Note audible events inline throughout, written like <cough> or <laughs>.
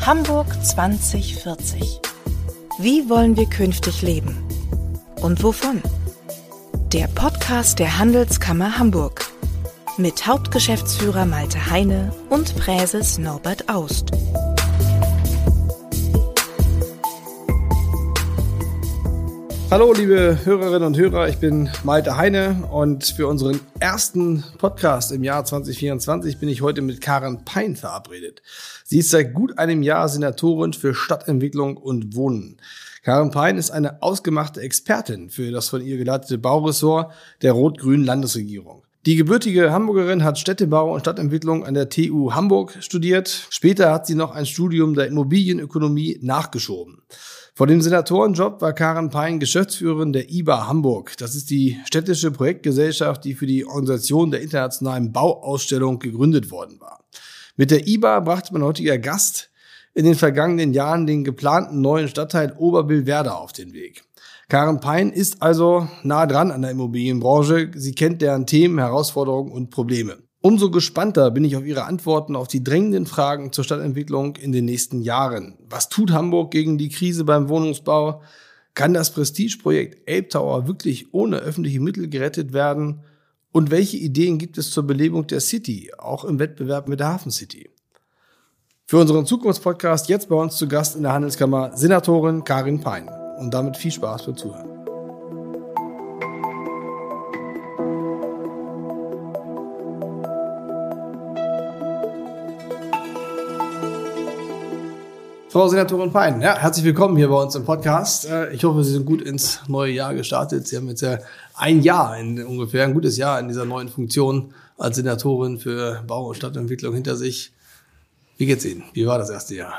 Hamburg 2040. Wie wollen wir künftig leben? Und wovon? Der Podcast der Handelskammer Hamburg mit Hauptgeschäftsführer Malte Heine und Präses Norbert Aust. Hallo, liebe Hörerinnen und Hörer, ich bin Malte Heine und für unseren ersten Podcast im Jahr 2024 bin ich heute mit Karen Pein verabredet. Sie ist seit gut einem Jahr Senatorin für Stadtentwicklung und Wohnen. Karen Pein ist eine ausgemachte Expertin für das von ihr geleitete Bauressort der rot-grünen Landesregierung. Die gebürtige Hamburgerin hat Städtebau und Stadtentwicklung an der TU Hamburg studiert. Später hat sie noch ein Studium der Immobilienökonomie nachgeschoben. Vor dem Senatorenjob war Karen Pein Geschäftsführerin der IBA Hamburg. Das ist die städtische Projektgesellschaft, die für die Organisation der internationalen Bauausstellung gegründet worden war. Mit der IBA brachte mein heutiger Gast in den vergangenen Jahren den geplanten neuen Stadtteil Oberbillwerder auf den Weg. Karen Pein ist also nah dran an der Immobilienbranche. Sie kennt deren Themen, Herausforderungen und Probleme. Umso gespannter bin ich auf Ihre Antworten auf die drängenden Fragen zur Stadtentwicklung in den nächsten Jahren. Was tut Hamburg gegen die Krise beim Wohnungsbau? Kann das Prestigeprojekt Elbtower wirklich ohne öffentliche Mittel gerettet werden? Und welche Ideen gibt es zur Belebung der City, auch im Wettbewerb mit der Hafen City? Für unseren Zukunftspodcast jetzt bei uns zu Gast in der Handelskammer Senatorin Karin Pein. Und damit viel Spaß beim Zuhören. Frau Senatorin Pein, ja, herzlich willkommen hier bei uns im Podcast. Äh, ich hoffe, Sie sind gut ins neue Jahr gestartet. Sie haben jetzt ja ein Jahr, in, ungefähr ein gutes Jahr in dieser neuen Funktion als Senatorin für Bau- und Stadtentwicklung hinter sich. Wie geht's Ihnen? Wie war das erste Jahr?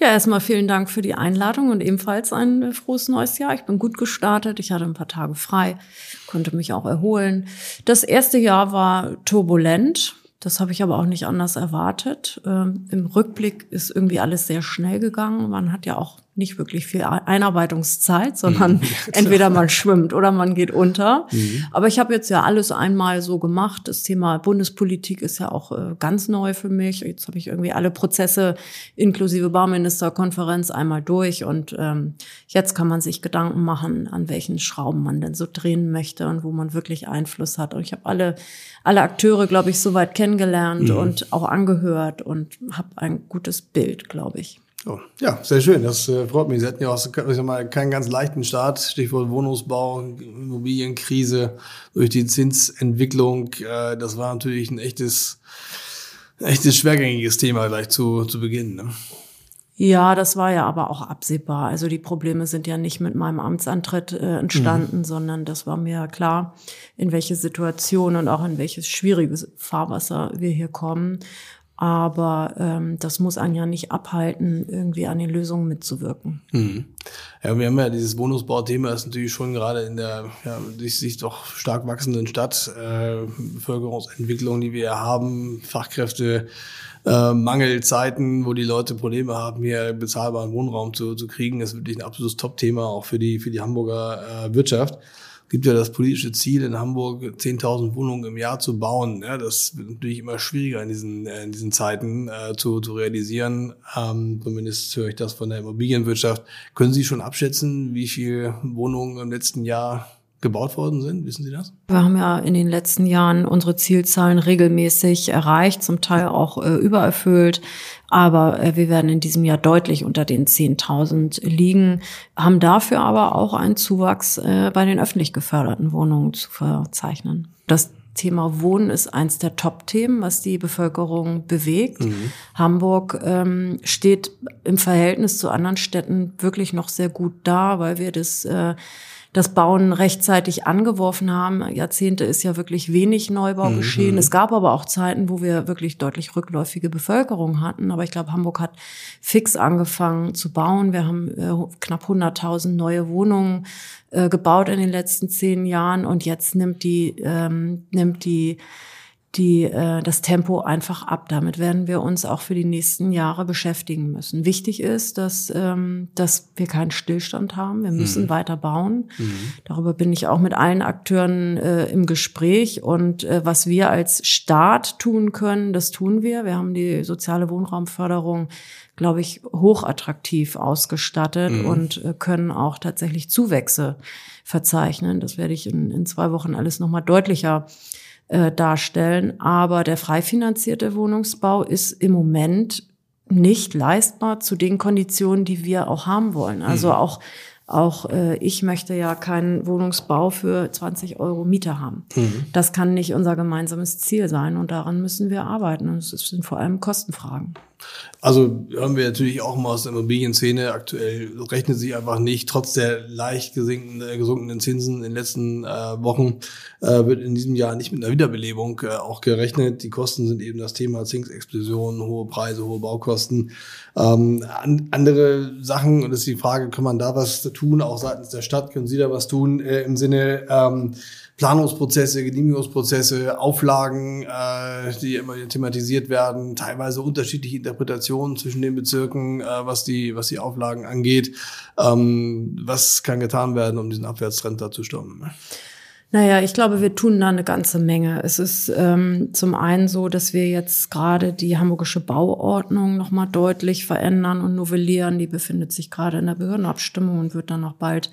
Ja, erstmal vielen Dank für die Einladung und ebenfalls ein frohes neues Jahr. Ich bin gut gestartet. Ich hatte ein paar Tage frei, konnte mich auch erholen. Das erste Jahr war turbulent. Das habe ich aber auch nicht anders erwartet. Ähm, Im Rückblick ist irgendwie alles sehr schnell gegangen. Man hat ja auch nicht wirklich viel Einarbeitungszeit, sondern mhm, <laughs> entweder man schwimmt oder man geht unter. Mhm. Aber ich habe jetzt ja alles einmal so gemacht. Das Thema Bundespolitik ist ja auch äh, ganz neu für mich. Jetzt habe ich irgendwie alle Prozesse inklusive Bauministerkonferenz einmal durch und ähm, jetzt kann man sich Gedanken machen, an welchen Schrauben man denn so drehen möchte und wo man wirklich Einfluss hat. Und ich habe alle alle Akteure, glaube ich, soweit kennengelernt mhm. und auch angehört und habe ein gutes Bild, glaube ich. Oh, ja, sehr schön. Das äh, freut mich. Sie hatten ja auch ich sag mal, keinen ganz leichten Start. Stichwort Wohnungsbau, Immobilienkrise durch die Zinsentwicklung. Äh, das war natürlich ein echtes, echtes schwergängiges Thema gleich zu, zu Beginn. Ne? Ja, das war ja aber auch absehbar. Also die Probleme sind ja nicht mit meinem Amtsantritt äh, entstanden, mhm. sondern das war mir klar, in welche Situation und auch in welches schwieriges Fahrwasser wir hier kommen. Aber ähm, das muss einen ja nicht abhalten, irgendwie an den Lösungen mitzuwirken. Mhm. Ja, wir haben ja dieses Wohnungsbauthema, ist natürlich schon gerade in der ja, sich doch stark wachsenden Stadt, äh, Bevölkerungsentwicklung, die wir haben, Fachkräfte, äh, Mangelzeiten, wo die Leute Probleme haben, hier bezahlbaren Wohnraum zu, zu kriegen, ist wirklich ein absolutes Top-Thema auch für die, für die Hamburger äh, Wirtschaft gibt ja das politische Ziel, in Hamburg 10.000 Wohnungen im Jahr zu bauen. Ja, das wird natürlich immer schwieriger in diesen, äh, in diesen Zeiten äh, zu, zu realisieren. Ähm, zumindest höre ich das von der Immobilienwirtschaft. Können Sie schon abschätzen, wie viele Wohnungen im letzten Jahr gebaut worden sind? Wissen Sie das? Wir haben ja in den letzten Jahren unsere Zielzahlen regelmäßig erreicht, zum Teil auch äh, übererfüllt. Aber äh, wir werden in diesem Jahr deutlich unter den 10.000 liegen, haben dafür aber auch einen Zuwachs äh, bei den öffentlich geförderten Wohnungen zu verzeichnen. Das Thema Wohnen ist eins der Top-Themen, was die Bevölkerung bewegt. Mhm. Hamburg ähm, steht im Verhältnis zu anderen Städten wirklich noch sehr gut da, weil wir das äh, das Bauen rechtzeitig angeworfen haben. Jahrzehnte ist ja wirklich wenig Neubau mhm. geschehen. Es gab aber auch Zeiten, wo wir wirklich deutlich rückläufige Bevölkerung hatten. Aber ich glaube, Hamburg hat fix angefangen zu bauen. Wir haben äh, knapp 100.000 neue Wohnungen äh, gebaut in den letzten zehn Jahren und jetzt nimmt die, ähm, nimmt die die, äh, das Tempo einfach ab. Damit werden wir uns auch für die nächsten Jahre beschäftigen müssen. Wichtig ist, dass, ähm, dass wir keinen Stillstand haben. Wir müssen mhm. weiter bauen. Mhm. Darüber bin ich auch mit allen Akteuren äh, im Gespräch. Und äh, was wir als Staat tun können, das tun wir. Wir haben die soziale Wohnraumförderung glaube ich, hochattraktiv ausgestattet mhm. und äh, können auch tatsächlich Zuwächse verzeichnen. Das werde ich in, in zwei Wochen alles nochmal deutlicher äh, darstellen. Aber der frei finanzierte Wohnungsbau ist im Moment nicht leistbar zu den Konditionen, die wir auch haben wollen. Also mhm. auch auch äh, ich möchte ja keinen Wohnungsbau für 20 Euro Miete haben. Mhm. Das kann nicht unser gemeinsames Ziel sein und daran müssen wir arbeiten. Und es sind vor allem Kostenfragen. Also hören wir natürlich auch mal aus der Immobilienszene. Aktuell rechnet sich einfach nicht, trotz der leicht äh, gesunkenen Zinsen in den letzten äh, Wochen, äh, wird in diesem Jahr nicht mit einer Wiederbelebung äh, auch gerechnet. Die Kosten sind eben das Thema Zinsexplosion, hohe Preise, hohe Baukosten. Ähm, an, andere Sachen, und das ist die Frage, kann man da was tun, auch seitens der Stadt, können Sie da was tun äh, im Sinne, ähm, Planungsprozesse, Genehmigungsprozesse, Auflagen, äh, die immer thematisiert werden, teilweise unterschiedliche Interpretationen zwischen den Bezirken, äh, was die was die Auflagen angeht. Ähm, was kann getan werden, um diesen Abwärtstrend da zu stoppen? Naja, ich glaube, wir tun da eine ganze Menge. Es ist ähm, zum einen so, dass wir jetzt gerade die hamburgische Bauordnung nochmal deutlich verändern und novellieren. Die befindet sich gerade in der Behördenabstimmung und wird dann noch bald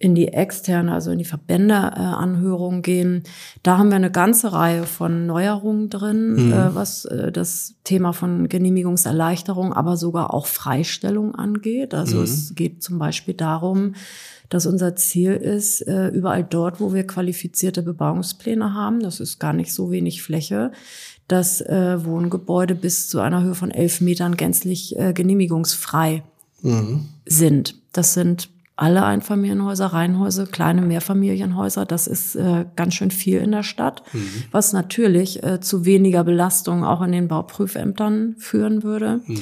in die externe, also in die Verbändeanhörung äh, gehen. Da haben wir eine ganze Reihe von Neuerungen drin, mhm. äh, was äh, das Thema von Genehmigungserleichterung, aber sogar auch Freistellung angeht. Also mhm. es geht zum Beispiel darum, dass unser Ziel ist, äh, überall dort, wo wir qualifizierte Bebauungspläne haben, das ist gar nicht so wenig Fläche, dass äh, Wohngebäude bis zu einer Höhe von elf Metern gänzlich äh, genehmigungsfrei mhm. sind. Das sind alle Einfamilienhäuser, Reihenhäuser, kleine Mehrfamilienhäuser. Das ist äh, ganz schön viel in der Stadt, mhm. was natürlich äh, zu weniger Belastung auch in den Bauprüfämtern führen würde. Mhm.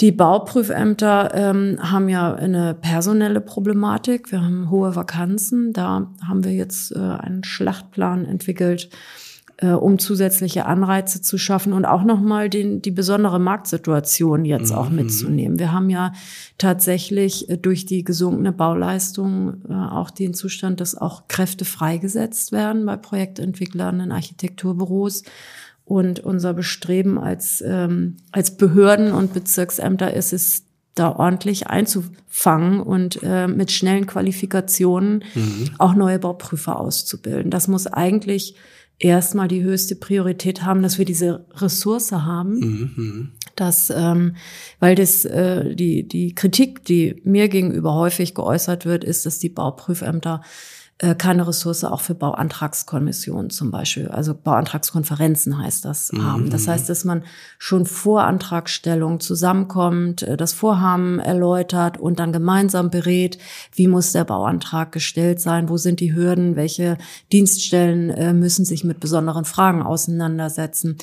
Die Bauprüfämter ähm, haben ja eine personelle Problematik. Wir haben hohe Vakanzen. Da haben wir jetzt äh, einen Schlachtplan entwickelt, äh, um zusätzliche Anreize zu schaffen und auch nochmal den, die besondere Marktsituation jetzt mhm. auch mitzunehmen. Wir haben ja tatsächlich äh, durch die gesunkene Bauleistung äh, auch den Zustand, dass auch Kräfte freigesetzt werden bei Projektentwicklern in Architekturbüros. Und unser Bestreben als, ähm, als Behörden und Bezirksämter ist es, da ordentlich einzufangen und äh, mit schnellen Qualifikationen mhm. auch neue Bauprüfer auszubilden. Das muss eigentlich erstmal die höchste Priorität haben, dass wir diese Ressource haben. Mhm, mhm. Dass, ähm, weil das äh, die die Kritik, die mir gegenüber häufig geäußert wird, ist, dass die Bauprüfämter äh, keine Ressource auch für Bauantragskommissionen zum Beispiel, also Bauantragskonferenzen heißt das, mhm. haben. Das heißt, dass man schon vor Antragstellung zusammenkommt, äh, das Vorhaben erläutert und dann gemeinsam berät, wie muss der Bauantrag gestellt sein, wo sind die Hürden, welche Dienststellen äh, müssen sich mit besonderen Fragen auseinandersetzen.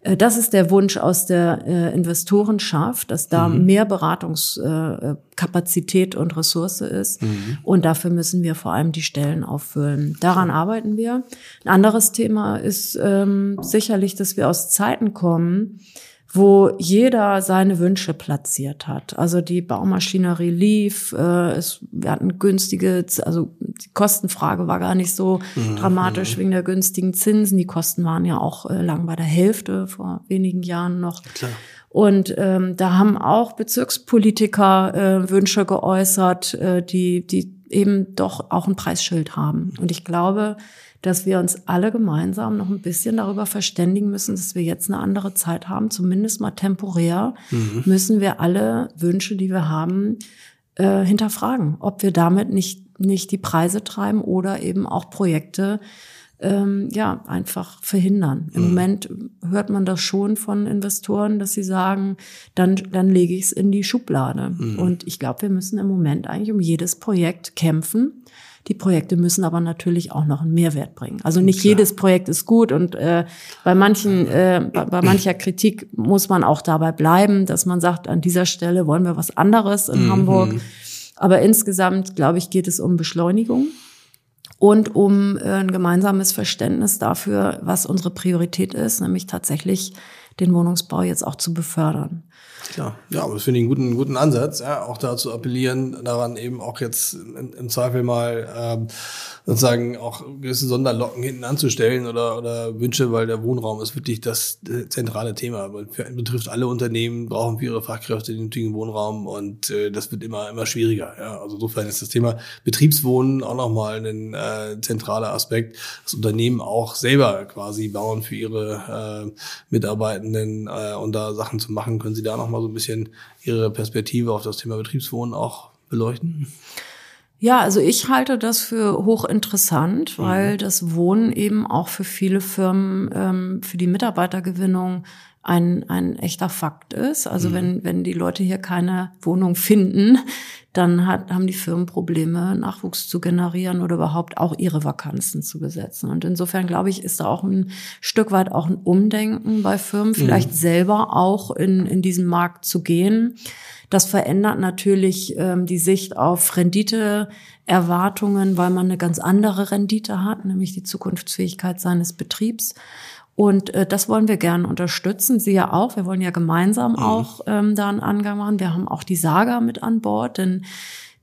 Äh, das ist der Wunsch aus der äh, Investorenschaft, dass da mhm. mehr Beratungskapazität und Ressource ist. Mhm. Und dafür müssen wir vor allem die Stellen auffüllen. Daran arbeiten wir. Ein anderes Thema ist ähm, sicherlich, dass wir aus Zeiten kommen, wo jeder seine Wünsche platziert hat. Also die Baumaschinerie lief, äh, es, wir hatten günstige, also die Kostenfrage war gar nicht so mhm. dramatisch wegen der günstigen Zinsen. Die Kosten waren ja auch äh, lang bei der Hälfte vor wenigen Jahren noch. Klar. Und ähm, da haben auch Bezirkspolitiker äh, Wünsche geäußert, äh, die, die eben doch auch ein Preisschild haben. Und ich glaube, dass wir uns alle gemeinsam noch ein bisschen darüber verständigen müssen, dass wir jetzt eine andere Zeit haben, zumindest mal temporär, mhm. müssen wir alle Wünsche, die wir haben, äh, hinterfragen, ob wir damit nicht, nicht die Preise treiben oder eben auch Projekte ähm, ja, einfach verhindern. Im mhm. Moment hört man das schon von Investoren, dass sie sagen, dann, dann lege ich es in die Schublade. Mhm. Und ich glaube, wir müssen im Moment eigentlich um jedes Projekt kämpfen. Die Projekte müssen aber natürlich auch noch einen Mehrwert bringen. Also nicht Klar. jedes Projekt ist gut und äh, bei manchen, äh, bei, bei, mancher Kritik muss man auch dabei bleiben, dass man sagt, an dieser Stelle wollen wir was anderes in mhm. Hamburg. Aber insgesamt, glaube ich, geht es um Beschleunigung und um äh, ein gemeinsames Verständnis dafür, was unsere Priorität ist, nämlich tatsächlich den Wohnungsbau jetzt auch zu befördern. Klar, ja, aber das finde ich einen guten, guten Ansatz, ja, auch dazu appellieren, daran eben auch jetzt im, im Zweifel mal ähm, sozusagen auch gewisse Sonderlocken hinten anzustellen oder, oder Wünsche, weil der Wohnraum ist wirklich das zentrale Thema. Für, betrifft alle Unternehmen, brauchen für ihre Fachkräfte den nötigen Wohnraum und äh, das wird immer, immer schwieriger. Ja. Also insofern ist das Thema Betriebswohnen auch nochmal ein äh, zentraler Aspekt. Das Unternehmen auch selber quasi bauen für ihre äh, Mitarbeitenden äh, und da Sachen zu machen, können Sie da nochmal so ein bisschen Ihre Perspektive auf das Thema Betriebswohnen auch beleuchten? Ja, also ich halte das für hochinteressant, weil mhm. das Wohnen eben auch für viele Firmen, ähm, für die Mitarbeitergewinnung ein, ein echter Fakt ist. Also mhm. wenn, wenn die Leute hier keine Wohnung finden, dann hat, haben die Firmen Probleme, Nachwuchs zu generieren oder überhaupt auch ihre Vakanzen zu besetzen. Und insofern glaube ich, ist da auch ein Stück weit auch ein Umdenken bei Firmen, vielleicht mhm. selber auch in, in diesen Markt zu gehen. Das verändert natürlich ähm, die Sicht auf Renditeerwartungen, weil man eine ganz andere Rendite hat, nämlich die Zukunftsfähigkeit seines Betriebs. Und äh, das wollen wir gerne unterstützen. Sie ja auch. Wir wollen ja gemeinsam mhm. auch ähm, da einen Angang machen. Wir haben auch die Saga mit an Bord, denn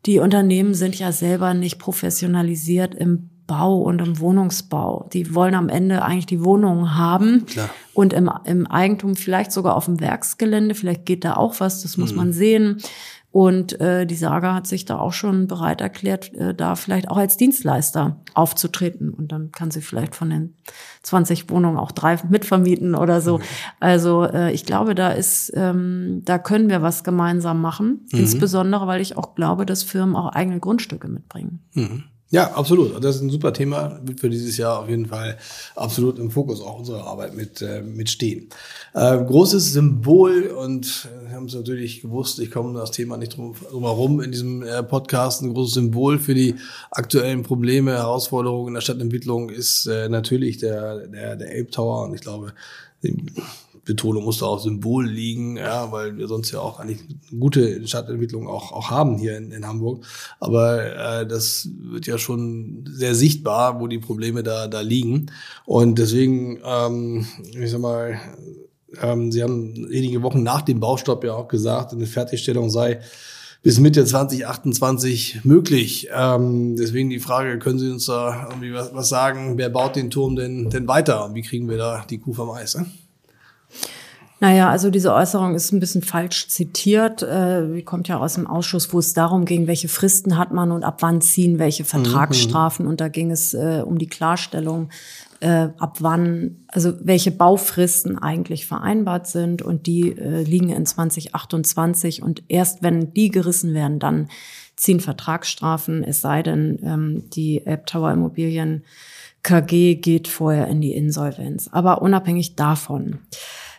die Unternehmen sind ja selber nicht professionalisiert im Bau und im Wohnungsbau. Die wollen am Ende eigentlich die Wohnungen haben Klar. und im, im Eigentum vielleicht sogar auf dem Werksgelände. Vielleicht geht da auch was, das muss mhm. man sehen. Und äh, die Saga hat sich da auch schon bereit erklärt, äh, da vielleicht auch als Dienstleister aufzutreten. Und dann kann sie vielleicht von den 20 Wohnungen auch drei mitvermieten oder so. Mhm. Also äh, ich glaube, da ist, ähm, da können wir was gemeinsam machen. Mhm. Insbesondere, weil ich auch glaube, dass Firmen auch eigene Grundstücke mitbringen. Mhm. Ja, absolut. Das ist ein super Thema, wird für dieses Jahr auf jeden Fall absolut im Fokus auch unserer Arbeit mit, äh, mit stehen. Äh, großes Symbol und haben es natürlich gewusst, ich komme das Thema nicht drum, drum herum in diesem äh, Podcast, ein großes Symbol für die aktuellen Probleme, Herausforderungen in der Stadtentwicklung ist äh, natürlich der, der, der Elbtower und ich glaube, Betonung muss da auf Symbol liegen, ja, weil wir sonst ja auch eigentlich gute Stadtentwicklung auch, auch haben hier in, in Hamburg. Aber äh, das wird ja schon sehr sichtbar, wo die Probleme da, da liegen. Und deswegen, ähm, ich sag mal, ähm, Sie haben wenige Wochen nach dem Baustopp ja auch gesagt, eine Fertigstellung sei bis Mitte 2028 möglich. Ähm, deswegen die Frage, können Sie uns da irgendwie was, was sagen, wer baut den Turm denn, denn weiter und wie kriegen wir da die Kuh vom Eis? Ne? Naja, also diese Äußerung ist ein bisschen falsch zitiert. Äh, kommt ja aus dem Ausschuss, wo es darum ging, welche Fristen hat man und ab wann ziehen welche mhm, Vertragsstrafen. Mhm. Und da ging es äh, um die Klarstellung, äh, ab wann, also welche Baufristen eigentlich vereinbart sind. Und die äh, liegen in 2028. Und erst wenn die gerissen werden, dann ziehen Vertragsstrafen. Es sei denn, ähm, die Elbtower Immobilien KG geht vorher in die Insolvenz. Aber unabhängig davon.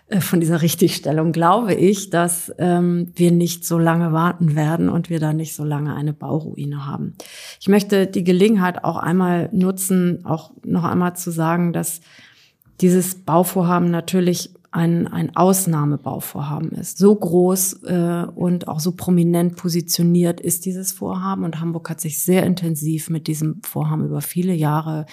Äh, von dieser Richtigstellung glaube ich, dass ähm, wir nicht so lange warten werden und wir da nicht so lange eine Bauruine haben. Ich möchte die Gelegenheit auch einmal nutzen, auch noch einmal zu sagen, dass dieses Bauvorhaben natürlich ein, ein Ausnahmebauvorhaben ist. So groß äh, und auch so prominent positioniert ist dieses Vorhaben und Hamburg hat sich sehr intensiv mit diesem Vorhaben über viele Jahre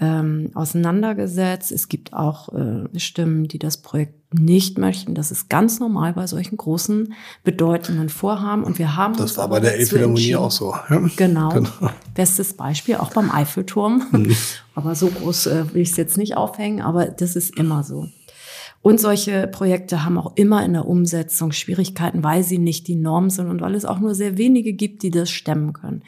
ähm, auseinandergesetzt. Es gibt auch äh, Stimmen, die das Projekt nicht möchten. Das ist ganz normal bei solchen großen, bedeutenden Vorhaben. Und wir haben das war bei der Elbphilharmonie auch so. Ja? Genau. genau. Bestes Beispiel auch beim Eiffelturm. Mhm. Aber so groß äh, will ich es jetzt nicht aufhängen. Aber das ist immer so. Und solche Projekte haben auch immer in der Umsetzung Schwierigkeiten, weil sie nicht die Norm sind und weil es auch nur sehr wenige gibt, die das stemmen können.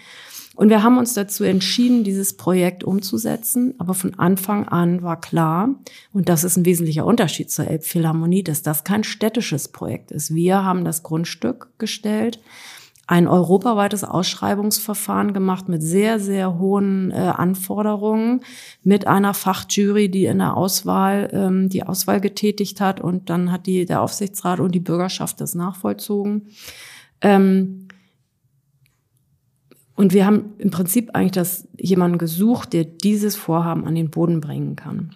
Und wir haben uns dazu entschieden, dieses Projekt umzusetzen. Aber von Anfang an war klar, und das ist ein wesentlicher Unterschied zur Elbphilharmonie, dass das kein städtisches Projekt ist. Wir haben das Grundstück gestellt, ein europaweites Ausschreibungsverfahren gemacht mit sehr, sehr hohen äh, Anforderungen, mit einer Fachjury, die in der Auswahl ähm, die Auswahl getätigt hat und dann hat die der Aufsichtsrat und die Bürgerschaft das nachvollzogen. Ähm, und wir haben im Prinzip eigentlich das, jemanden gesucht, der dieses Vorhaben an den Boden bringen kann.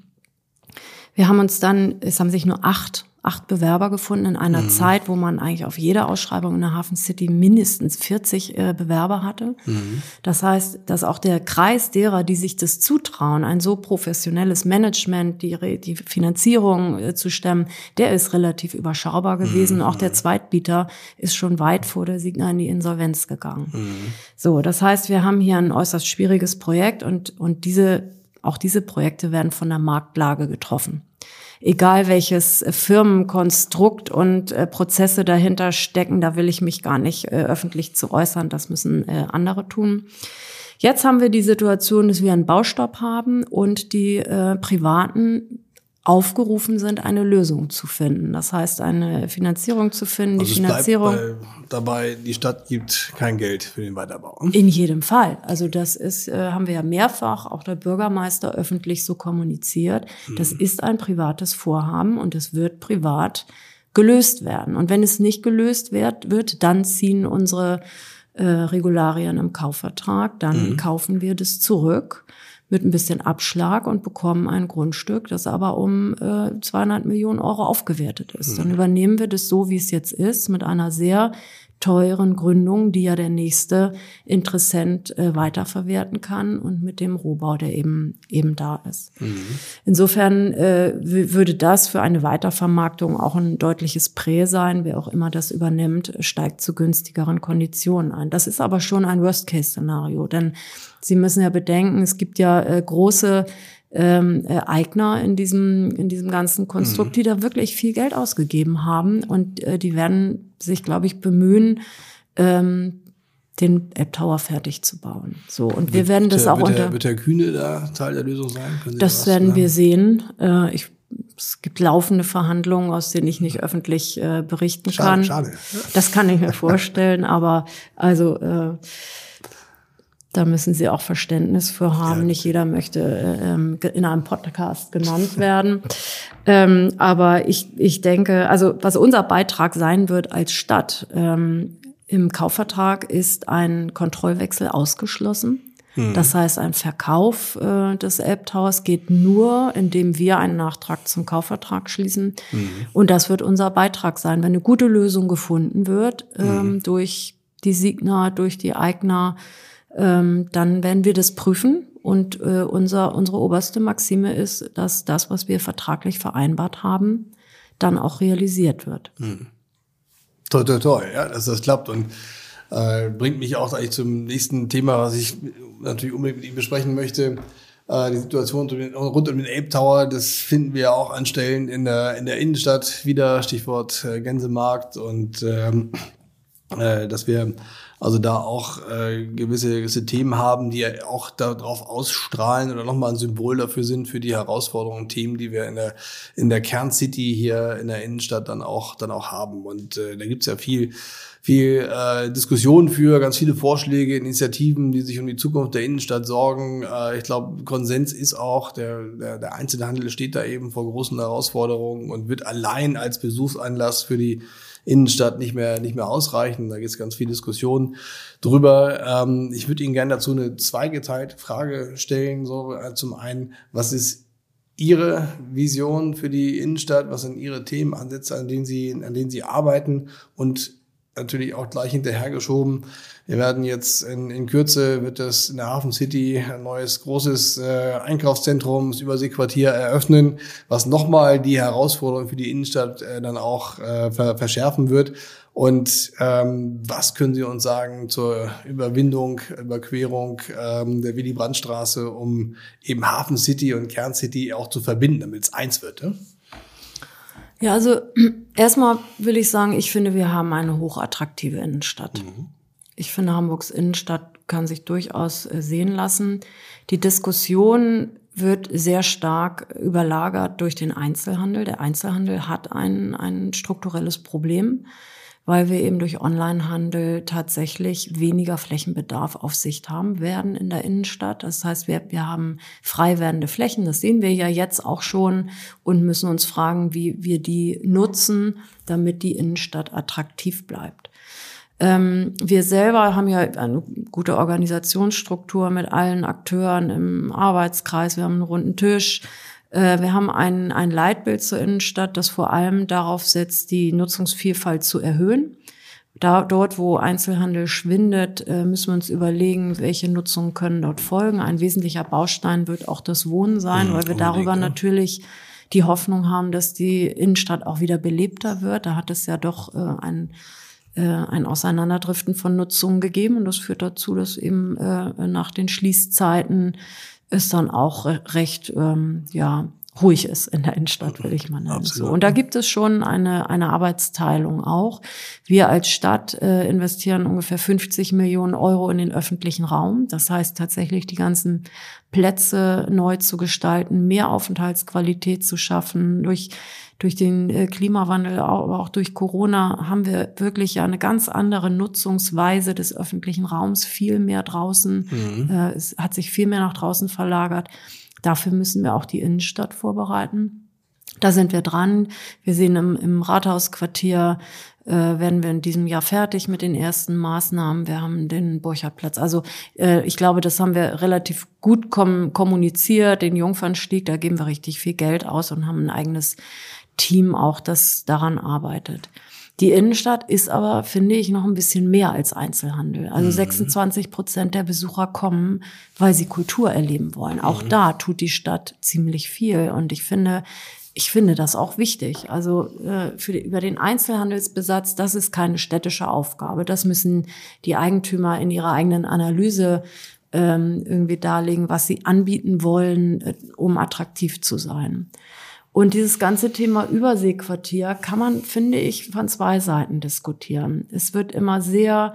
Wir haben uns dann, es haben sich nur acht acht Bewerber gefunden in einer mhm. Zeit, wo man eigentlich auf jede Ausschreibung in der Hafen City mindestens 40 äh, Bewerber hatte. Mhm. Das heißt, dass auch der Kreis derer, die sich das zutrauen, ein so professionelles Management, die, die Finanzierung äh, zu stemmen, der ist relativ überschaubar gewesen. Mhm. Auch der Zweitbieter ist schon weit vor der Signa in die Insolvenz gegangen. Mhm. So, das heißt, wir haben hier ein äußerst schwieriges Projekt und, und diese, auch diese Projekte werden von der Marktlage getroffen egal welches Firmenkonstrukt und äh, Prozesse dahinter stecken, da will ich mich gar nicht äh, öffentlich zu äußern. Das müssen äh, andere tun. Jetzt haben wir die Situation, dass wir einen Baustopp haben und die äh, Privaten aufgerufen sind, eine Lösung zu finden. Das heißt, eine Finanzierung zu finden. Also die Finanzierung. dabei, die Stadt gibt kein Geld für den Weiterbau. In jedem Fall. Also das ist, äh, haben wir ja mehrfach auch der Bürgermeister öffentlich so kommuniziert. Mhm. Das ist ein privates Vorhaben und es wird privat gelöst werden. Und wenn es nicht gelöst wird, wird dann ziehen unsere äh, Regularien im Kaufvertrag, dann mhm. kaufen wir das zurück mit ein bisschen Abschlag und bekommen ein Grundstück, das aber um äh, 200 Millionen Euro aufgewertet ist. Mhm. Dann übernehmen wir das so, wie es jetzt ist, mit einer sehr teuren Gründung, die ja der nächste Interessent äh, weiterverwerten kann und mit dem Rohbau, der eben eben da ist. Mhm. Insofern äh, würde das für eine Weitervermarktung auch ein deutliches Prä sein. Wer auch immer das übernimmt, steigt zu günstigeren Konditionen ein. Das ist aber schon ein Worst-Case-Szenario, denn Sie müssen ja bedenken, es gibt ja äh, große ähm, äh, Eigner in diesem, in diesem ganzen Konstrukt, mhm. die da wirklich viel Geld ausgegeben haben. Und äh, die werden sich, glaube ich, bemühen, ähm, den App Tower fertig zu bauen. So und wir werden das auch wird unter. Der, wird der Kühne da Teil der Lösung sein? das werden wir sehen. Äh, ich, es gibt laufende Verhandlungen, aus denen ich nicht öffentlich äh, berichten schade, kann. Schade. Das kann ich mir vorstellen, aber also äh, da müssen Sie auch Verständnis für haben. Ja. Nicht jeder möchte ähm, in einem Podcast genannt werden. <laughs> ähm, aber ich, ich denke, also was unser Beitrag sein wird als Stadt ähm, im Kaufvertrag ist ein Kontrollwechsel ausgeschlossen. Mhm. Das heißt, ein Verkauf äh, des Elbtowers geht nur, indem wir einen Nachtrag zum Kaufvertrag schließen. Mhm. Und das wird unser Beitrag sein. Wenn eine gute Lösung gefunden wird ähm, mhm. durch die Signa, durch die Eigner, ähm, dann werden wir das prüfen. Und äh, unser, unsere oberste Maxime ist, dass das, was wir vertraglich vereinbart haben, dann auch realisiert wird. Hm. Toi, toi, toi, ja, dass das klappt. Und äh, bringt mich auch eigentlich zum nächsten Thema, was ich natürlich unbedingt mit Ihnen besprechen möchte. Äh, die Situation rund um den Ape Tower, das finden wir auch an Stellen in der, in der Innenstadt wieder, Stichwort äh, Gänsemarkt und ähm, äh, dass wir also da auch äh, gewisse, gewisse Themen haben, die auch darauf ausstrahlen oder nochmal ein Symbol dafür sind für die Herausforderungen und Themen, die wir in der, in der Kerncity hier in der Innenstadt dann auch, dann auch haben. Und äh, da gibt's ja viel, viel äh, Diskussion für, ganz viele Vorschläge, Initiativen, die sich um die Zukunft der Innenstadt sorgen. Äh, ich glaube, Konsens ist auch, der, der, der Einzelhandel steht da eben vor großen Herausforderungen und wird allein als Besuchsanlass für die Innenstadt nicht mehr, nicht mehr ausreichen. Da gibt es ganz viel Diskussion drüber. Ähm, ich würde Ihnen gerne dazu eine zweigeteilte Frage stellen. So, äh, zum einen, was ist Ihre Vision für die Innenstadt? Was sind Ihre Themenansätze, an denen Sie, an denen Sie arbeiten? Und natürlich auch gleich hinterhergeschoben. Wir werden jetzt in, in Kürze wird es in der Hafen City ein neues großes äh, Einkaufszentrum, das Überseequartier eröffnen, was nochmal die Herausforderung für die Innenstadt äh, dann auch äh, ver verschärfen wird. Und ähm, was können Sie uns sagen zur Überwindung, Überquerung ähm, der Willy-Brandt-Straße, um eben Hafen City und Kern City auch zu verbinden, damit es eins wird? Ja? Ja, also <clears throat> erstmal will ich sagen, ich finde, wir haben eine hochattraktive Innenstadt. Mhm. Ich finde, Hamburgs Innenstadt kann sich durchaus äh, sehen lassen. Die Diskussion wird sehr stark überlagert durch den Einzelhandel. Der Einzelhandel hat ein, ein strukturelles Problem weil wir eben durch Onlinehandel tatsächlich weniger Flächenbedarf auf Sicht haben werden in der Innenstadt. Das heißt, wir, wir haben frei werdende Flächen, das sehen wir ja jetzt auch schon und müssen uns fragen, wie wir die nutzen, damit die Innenstadt attraktiv bleibt. Ähm, wir selber haben ja eine gute Organisationsstruktur mit allen Akteuren im Arbeitskreis. Wir haben einen runden Tisch. Äh, wir haben ein, ein Leitbild zur Innenstadt, das vor allem darauf setzt, die Nutzungsvielfalt zu erhöhen. Da, dort, wo Einzelhandel schwindet, äh, müssen wir uns überlegen, welche Nutzungen können dort folgen. Ein wesentlicher Baustein wird auch das Wohnen sein, mhm, weil wir darüber ja. natürlich die Hoffnung haben, dass die Innenstadt auch wieder belebter wird. Da hat es ja doch äh, ein, äh, ein Auseinanderdriften von Nutzungen gegeben und das führt dazu, dass eben äh, nach den Schließzeiten es dann auch recht ähm, ja ruhig ist in der Innenstadt, will ich mal nennen. So. Und da gibt es schon eine, eine Arbeitsteilung auch. Wir als Stadt äh, investieren ungefähr 50 Millionen Euro in den öffentlichen Raum. Das heißt tatsächlich die ganzen Plätze neu zu gestalten, mehr Aufenthaltsqualität zu schaffen, durch durch den äh, Klimawandel, aber auch durch Corona haben wir wirklich ja eine ganz andere Nutzungsweise des öffentlichen Raums, viel mehr draußen, mhm. Äh, es hat sich viel mehr nach draußen verlagert. Dafür müssen wir auch die Innenstadt vorbereiten. Da sind wir dran. Wir sehen im, im Rathausquartier, äh, werden wir in diesem Jahr fertig mit den ersten Maßnahmen. Wir haben den Burchardplatz. Also äh, ich glaube, das haben wir relativ gut kom kommuniziert. Den Jungfernstieg, da geben wir richtig viel Geld aus und haben ein eigenes Team auch, das daran arbeitet. Die Innenstadt ist aber, finde ich, noch ein bisschen mehr als Einzelhandel. Also mhm. 26 Prozent der Besucher kommen, weil sie Kultur erleben wollen. Auch mhm. da tut die Stadt ziemlich viel. Und ich finde, ich finde das auch wichtig. Also äh, für die, über den Einzelhandelsbesatz, das ist keine städtische Aufgabe. Das müssen die Eigentümer in ihrer eigenen Analyse ähm, irgendwie darlegen, was sie anbieten wollen, äh, um attraktiv zu sein. Und dieses ganze Thema Überseequartier kann man, finde ich, von zwei Seiten diskutieren. Es wird immer sehr,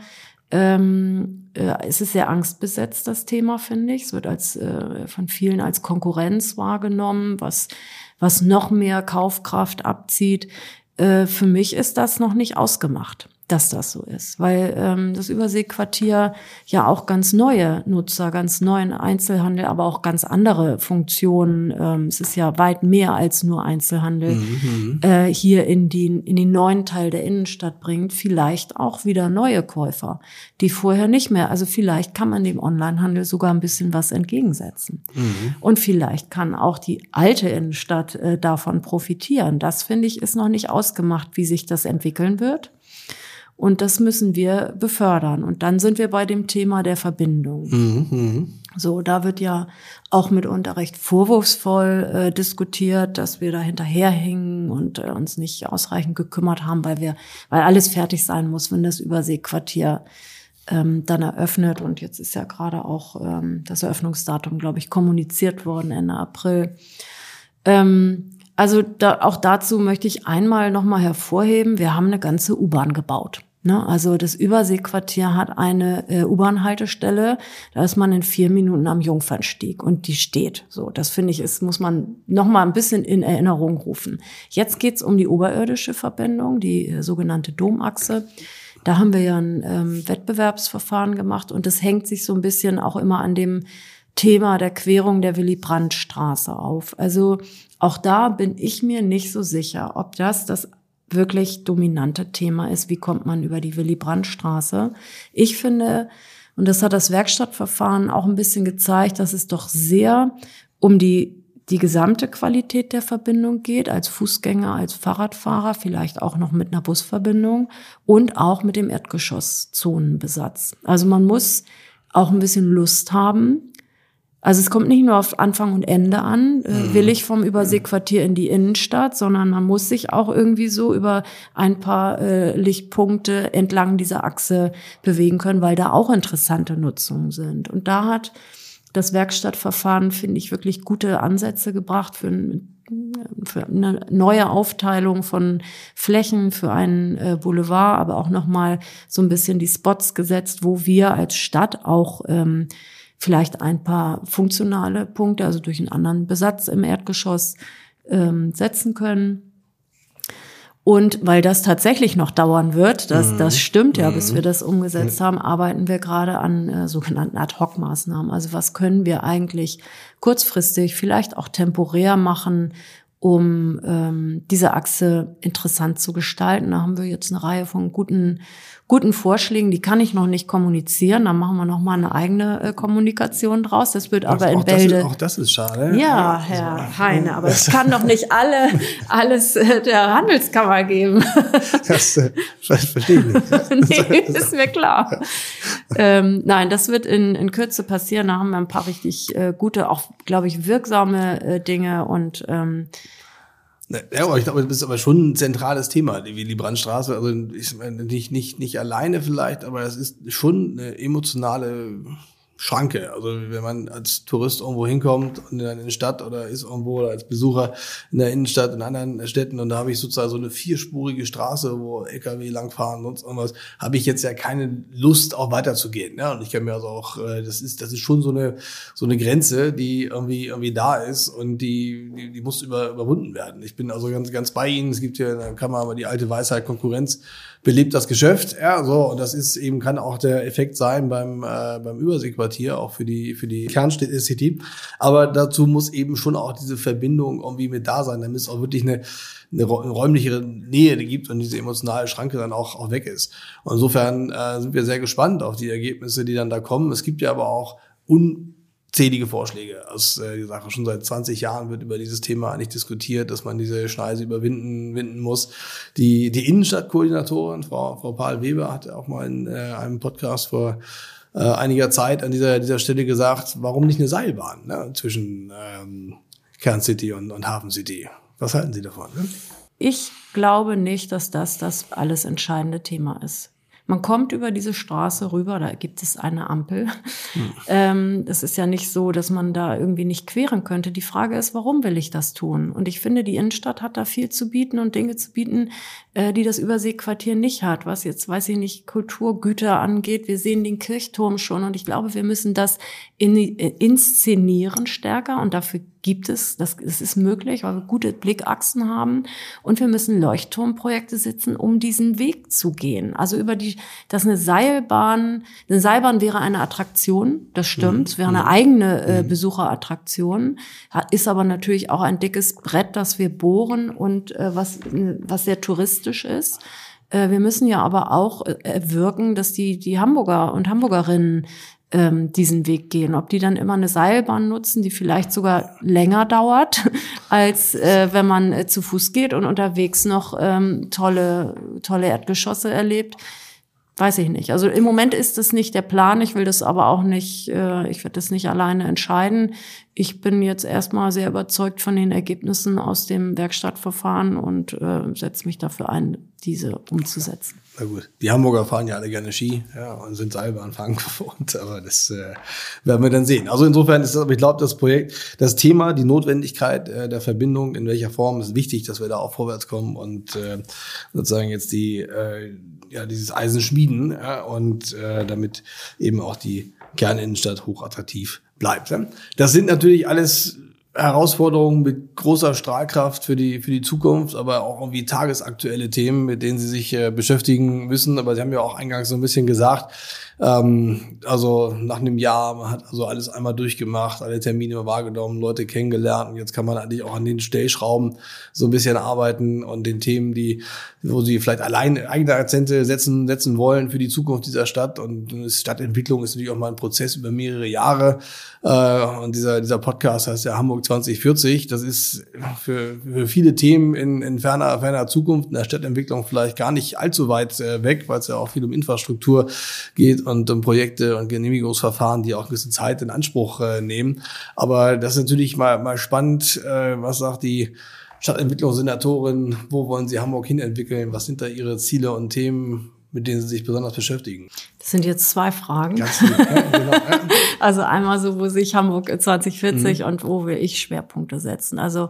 ähm, äh, es ist sehr angstbesetzt, das Thema, finde ich. Es wird als, äh, von vielen als Konkurrenz wahrgenommen, was, was noch mehr Kaufkraft abzieht. Äh, für mich ist das noch nicht ausgemacht dass das so ist, weil ähm, das Überseequartier ja auch ganz neue Nutzer, ganz neuen Einzelhandel, aber auch ganz andere Funktionen, ähm, es ist ja weit mehr als nur Einzelhandel, mhm, mhm. äh, hier in, die, in den neuen Teil der Innenstadt bringt, vielleicht auch wieder neue Käufer, die vorher nicht mehr, also vielleicht kann man dem Onlinehandel sogar ein bisschen was entgegensetzen. Mhm. Und vielleicht kann auch die alte Innenstadt äh, davon profitieren. Das finde ich ist noch nicht ausgemacht, wie sich das entwickeln wird. Und das müssen wir befördern. Und dann sind wir bei dem Thema der Verbindung. Mhm, mh. So, da wird ja auch mitunter recht vorwurfsvoll äh, diskutiert, dass wir da hinterherhingen und äh, uns nicht ausreichend gekümmert haben, weil wir, weil alles fertig sein muss, wenn das Überseequartier ähm, dann eröffnet. Und jetzt ist ja gerade auch ähm, das Eröffnungsdatum, glaube ich, kommuniziert worden Ende April. Ähm, also da, auch dazu möchte ich einmal nochmal hervorheben, wir haben eine ganze U-Bahn gebaut. Ne? Also das Überseequartier hat eine äh, U-Bahn-Haltestelle, da ist man in vier Minuten am Jungfernstieg und die steht. So, das finde ich, ist, muss man nochmal ein bisschen in Erinnerung rufen. Jetzt geht's um die oberirdische Verbindung, die äh, sogenannte Domachse. Da haben wir ja ein ähm, Wettbewerbsverfahren gemacht und das hängt sich so ein bisschen auch immer an dem Thema der Querung der Willy-Brandt-Straße auf. Also auch da bin ich mir nicht so sicher, ob das das wirklich dominante Thema ist. Wie kommt man über die Willy-Brandt-Straße? Ich finde, und das hat das Werkstattverfahren auch ein bisschen gezeigt, dass es doch sehr um die die gesamte Qualität der Verbindung geht, als Fußgänger, als Fahrradfahrer, vielleicht auch noch mit einer Busverbindung und auch mit dem Erdgeschosszonenbesatz. Also man muss auch ein bisschen Lust haben, also es kommt nicht nur auf Anfang und Ende an, äh, mhm. will ich vom Überseequartier in die Innenstadt, sondern man muss sich auch irgendwie so über ein paar äh, Lichtpunkte entlang dieser Achse bewegen können, weil da auch interessante Nutzungen sind. Und da hat das Werkstattverfahren, finde ich, wirklich gute Ansätze gebracht für, ein, für eine neue Aufteilung von Flächen für einen äh, Boulevard, aber auch nochmal so ein bisschen die Spots gesetzt, wo wir als Stadt auch ähm, vielleicht ein paar funktionale Punkte, also durch einen anderen Besatz im Erdgeschoss ähm, setzen können. Und weil das tatsächlich noch dauern wird, das, mhm. das stimmt ja, bis wir mhm. das umgesetzt haben, arbeiten wir gerade an äh, sogenannten Ad-Hoc-Maßnahmen. Also was können wir eigentlich kurzfristig, vielleicht auch temporär machen, um ähm, diese Achse interessant zu gestalten. Da haben wir jetzt eine Reihe von guten guten Vorschlägen, die kann ich noch nicht kommunizieren. Da machen wir noch mal eine eigene äh, Kommunikation draus. Das wird aber in auch Bälde. Das ist, auch das ist schade. Ja, Herr also, Heine, aber <laughs> es kann doch nicht alle alles äh, der Handelskammer geben. <laughs> das äh, verstehe ich nicht. <laughs> nee, ist mir klar. ähm, nein, das wird in, in Kürze passieren. Da haben wir ein paar richtig äh, gute, auch glaube ich wirksame äh, Dinge und ähm, ja, aber ich glaube, das ist aber schon ein zentrales Thema, die Willy Brandt-Straße. Also ich meine, nicht, nicht, nicht alleine vielleicht, aber es ist schon eine emotionale Schranke. Also wenn man als Tourist irgendwo hinkommt in eine Stadt oder ist irgendwo oder als Besucher in der Innenstadt in anderen Städten und da habe ich sozusagen so eine vierspurige Straße, wo LKW langfahren und irgendwas, habe ich jetzt ja keine Lust auch weiterzugehen. Ja? Und ich kann mir also auch, äh, das ist das ist schon so eine so eine Grenze, die irgendwie irgendwie da ist und die die, die muss über, überwunden werden. Ich bin also ganz ganz bei Ihnen. Es gibt ja in der Kammer aber die alte Weisheit Konkurrenz belebt das Geschäft. Ja, so und das ist eben kann auch der Effekt sein beim äh, beim Überseequartier auch für die für die Kerncity. Aber dazu muss eben schon auch diese Verbindung irgendwie mit da sein, damit es auch wirklich eine eine räumlichere Nähe gibt und diese emotionale Schranke dann auch, auch weg ist. Und insofern äh, sind wir sehr gespannt auf die Ergebnisse, die dann da kommen. Es gibt ja aber auch un zählige Vorschläge aus äh, die Sache. Schon seit 20 Jahren wird über dieses Thema eigentlich diskutiert, dass man diese Schneise überwinden winden muss. Die, die Innenstadtkoordinatorin, Frau, Frau Paul Weber, hat auch mal in äh, einem Podcast vor äh, einiger Zeit an dieser, dieser Stelle gesagt, warum nicht eine Seilbahn ne, zwischen ähm, Kerncity und, und Hafen City? Was halten Sie davon? Ne? Ich glaube nicht, dass das das alles entscheidende Thema ist. Man kommt über diese Straße rüber, da gibt es eine Ampel. Hm. <laughs> Ähm, es ist ja nicht so, dass man da irgendwie nicht queren könnte. Die Frage ist, warum will ich das tun? Und ich finde, die Innenstadt hat da viel zu bieten und Dinge zu bieten, äh, die das Überseequartier nicht hat, was jetzt, weiß ich nicht, Kulturgüter angeht. Wir sehen den Kirchturm schon und ich glaube, wir müssen das in, äh, inszenieren stärker und dafür gibt es, das, das ist möglich, weil wir gute Blickachsen haben und wir müssen Leuchtturmprojekte sitzen, um diesen Weg zu gehen. Also über die, dass eine Seilbahn, eine Seilbahn wäre eine Attraktion, das stimmt, mhm. wäre eine eigene äh, mhm. Besucherattraktion, ist aber natürlich auch ein dickes Brett, das wir bohren und äh, was, was sehr touristisch ist. Äh, wir müssen ja aber auch äh, erwirken, dass die, die Hamburger und Hamburgerinnen ähm, diesen Weg gehen. Ob die dann immer eine Seilbahn nutzen, die vielleicht sogar länger dauert, <laughs> als äh, wenn man äh, zu Fuß geht und unterwegs noch ähm, tolle, tolle Erdgeschosse erlebt. Weiß ich nicht. Also im Moment ist das nicht der Plan. Ich will das aber auch nicht, äh, ich werde das nicht alleine entscheiden. Ich bin jetzt erstmal sehr überzeugt von den Ergebnissen aus dem Werkstattverfahren und äh, setze mich dafür ein, diese umzusetzen. Na gut, die Hamburger fahren ja alle gerne Ski ja, und sind Seilbahnfahren gewohnt, <laughs> aber das äh, werden wir dann sehen. Also insofern ist das, aber ich glaube, das Projekt, das Thema, die Notwendigkeit äh, der Verbindung, in welcher Form ist wichtig, dass wir da auch vorwärts kommen und äh, sozusagen jetzt die äh, ja dieses Eisen schmieden ja, und äh, damit eben auch die Kerninnenstadt hochattraktiv bleibt. Ja. Das sind natürlich alles Herausforderungen mit großer Strahlkraft für die für die Zukunft, aber auch irgendwie tagesaktuelle Themen, mit denen Sie sich äh, beschäftigen müssen. Aber Sie haben ja auch eingangs so ein bisschen gesagt, ähm, also nach einem Jahr, man hat also alles einmal durchgemacht, alle Termine wahrgenommen, Leute kennengelernt und jetzt kann man eigentlich auch an den Stellschrauben so ein bisschen arbeiten und den Themen, die, wo sie vielleicht allein eigene Akzente setzen, setzen wollen für die Zukunft dieser Stadt. Und Stadtentwicklung ist natürlich auch mal ein Prozess über mehrere Jahre. Äh, und dieser, dieser Podcast heißt ja Hamburg 2040. Das ist für, für viele Themen in, in ferner, ferner Zukunft in der Stadtentwicklung vielleicht gar nicht allzu weit äh, weg, weil es ja auch viel um Infrastruktur geht und um Projekte und Genehmigungsverfahren, die auch ein bisschen Zeit in Anspruch äh, nehmen. Aber das ist natürlich mal, mal spannend, äh, was sagt die Stadtentwicklungssenatorin, wo wollen Sie Hamburg hinentwickeln, was sind da Ihre Ziele und Themen, mit denen Sie sich besonders beschäftigen? Das sind jetzt zwei Fragen. Ganz lieb, ja, genau. <laughs> also einmal so, wo sich Hamburg 2040 mhm. und wo will ich Schwerpunkte setzen. Also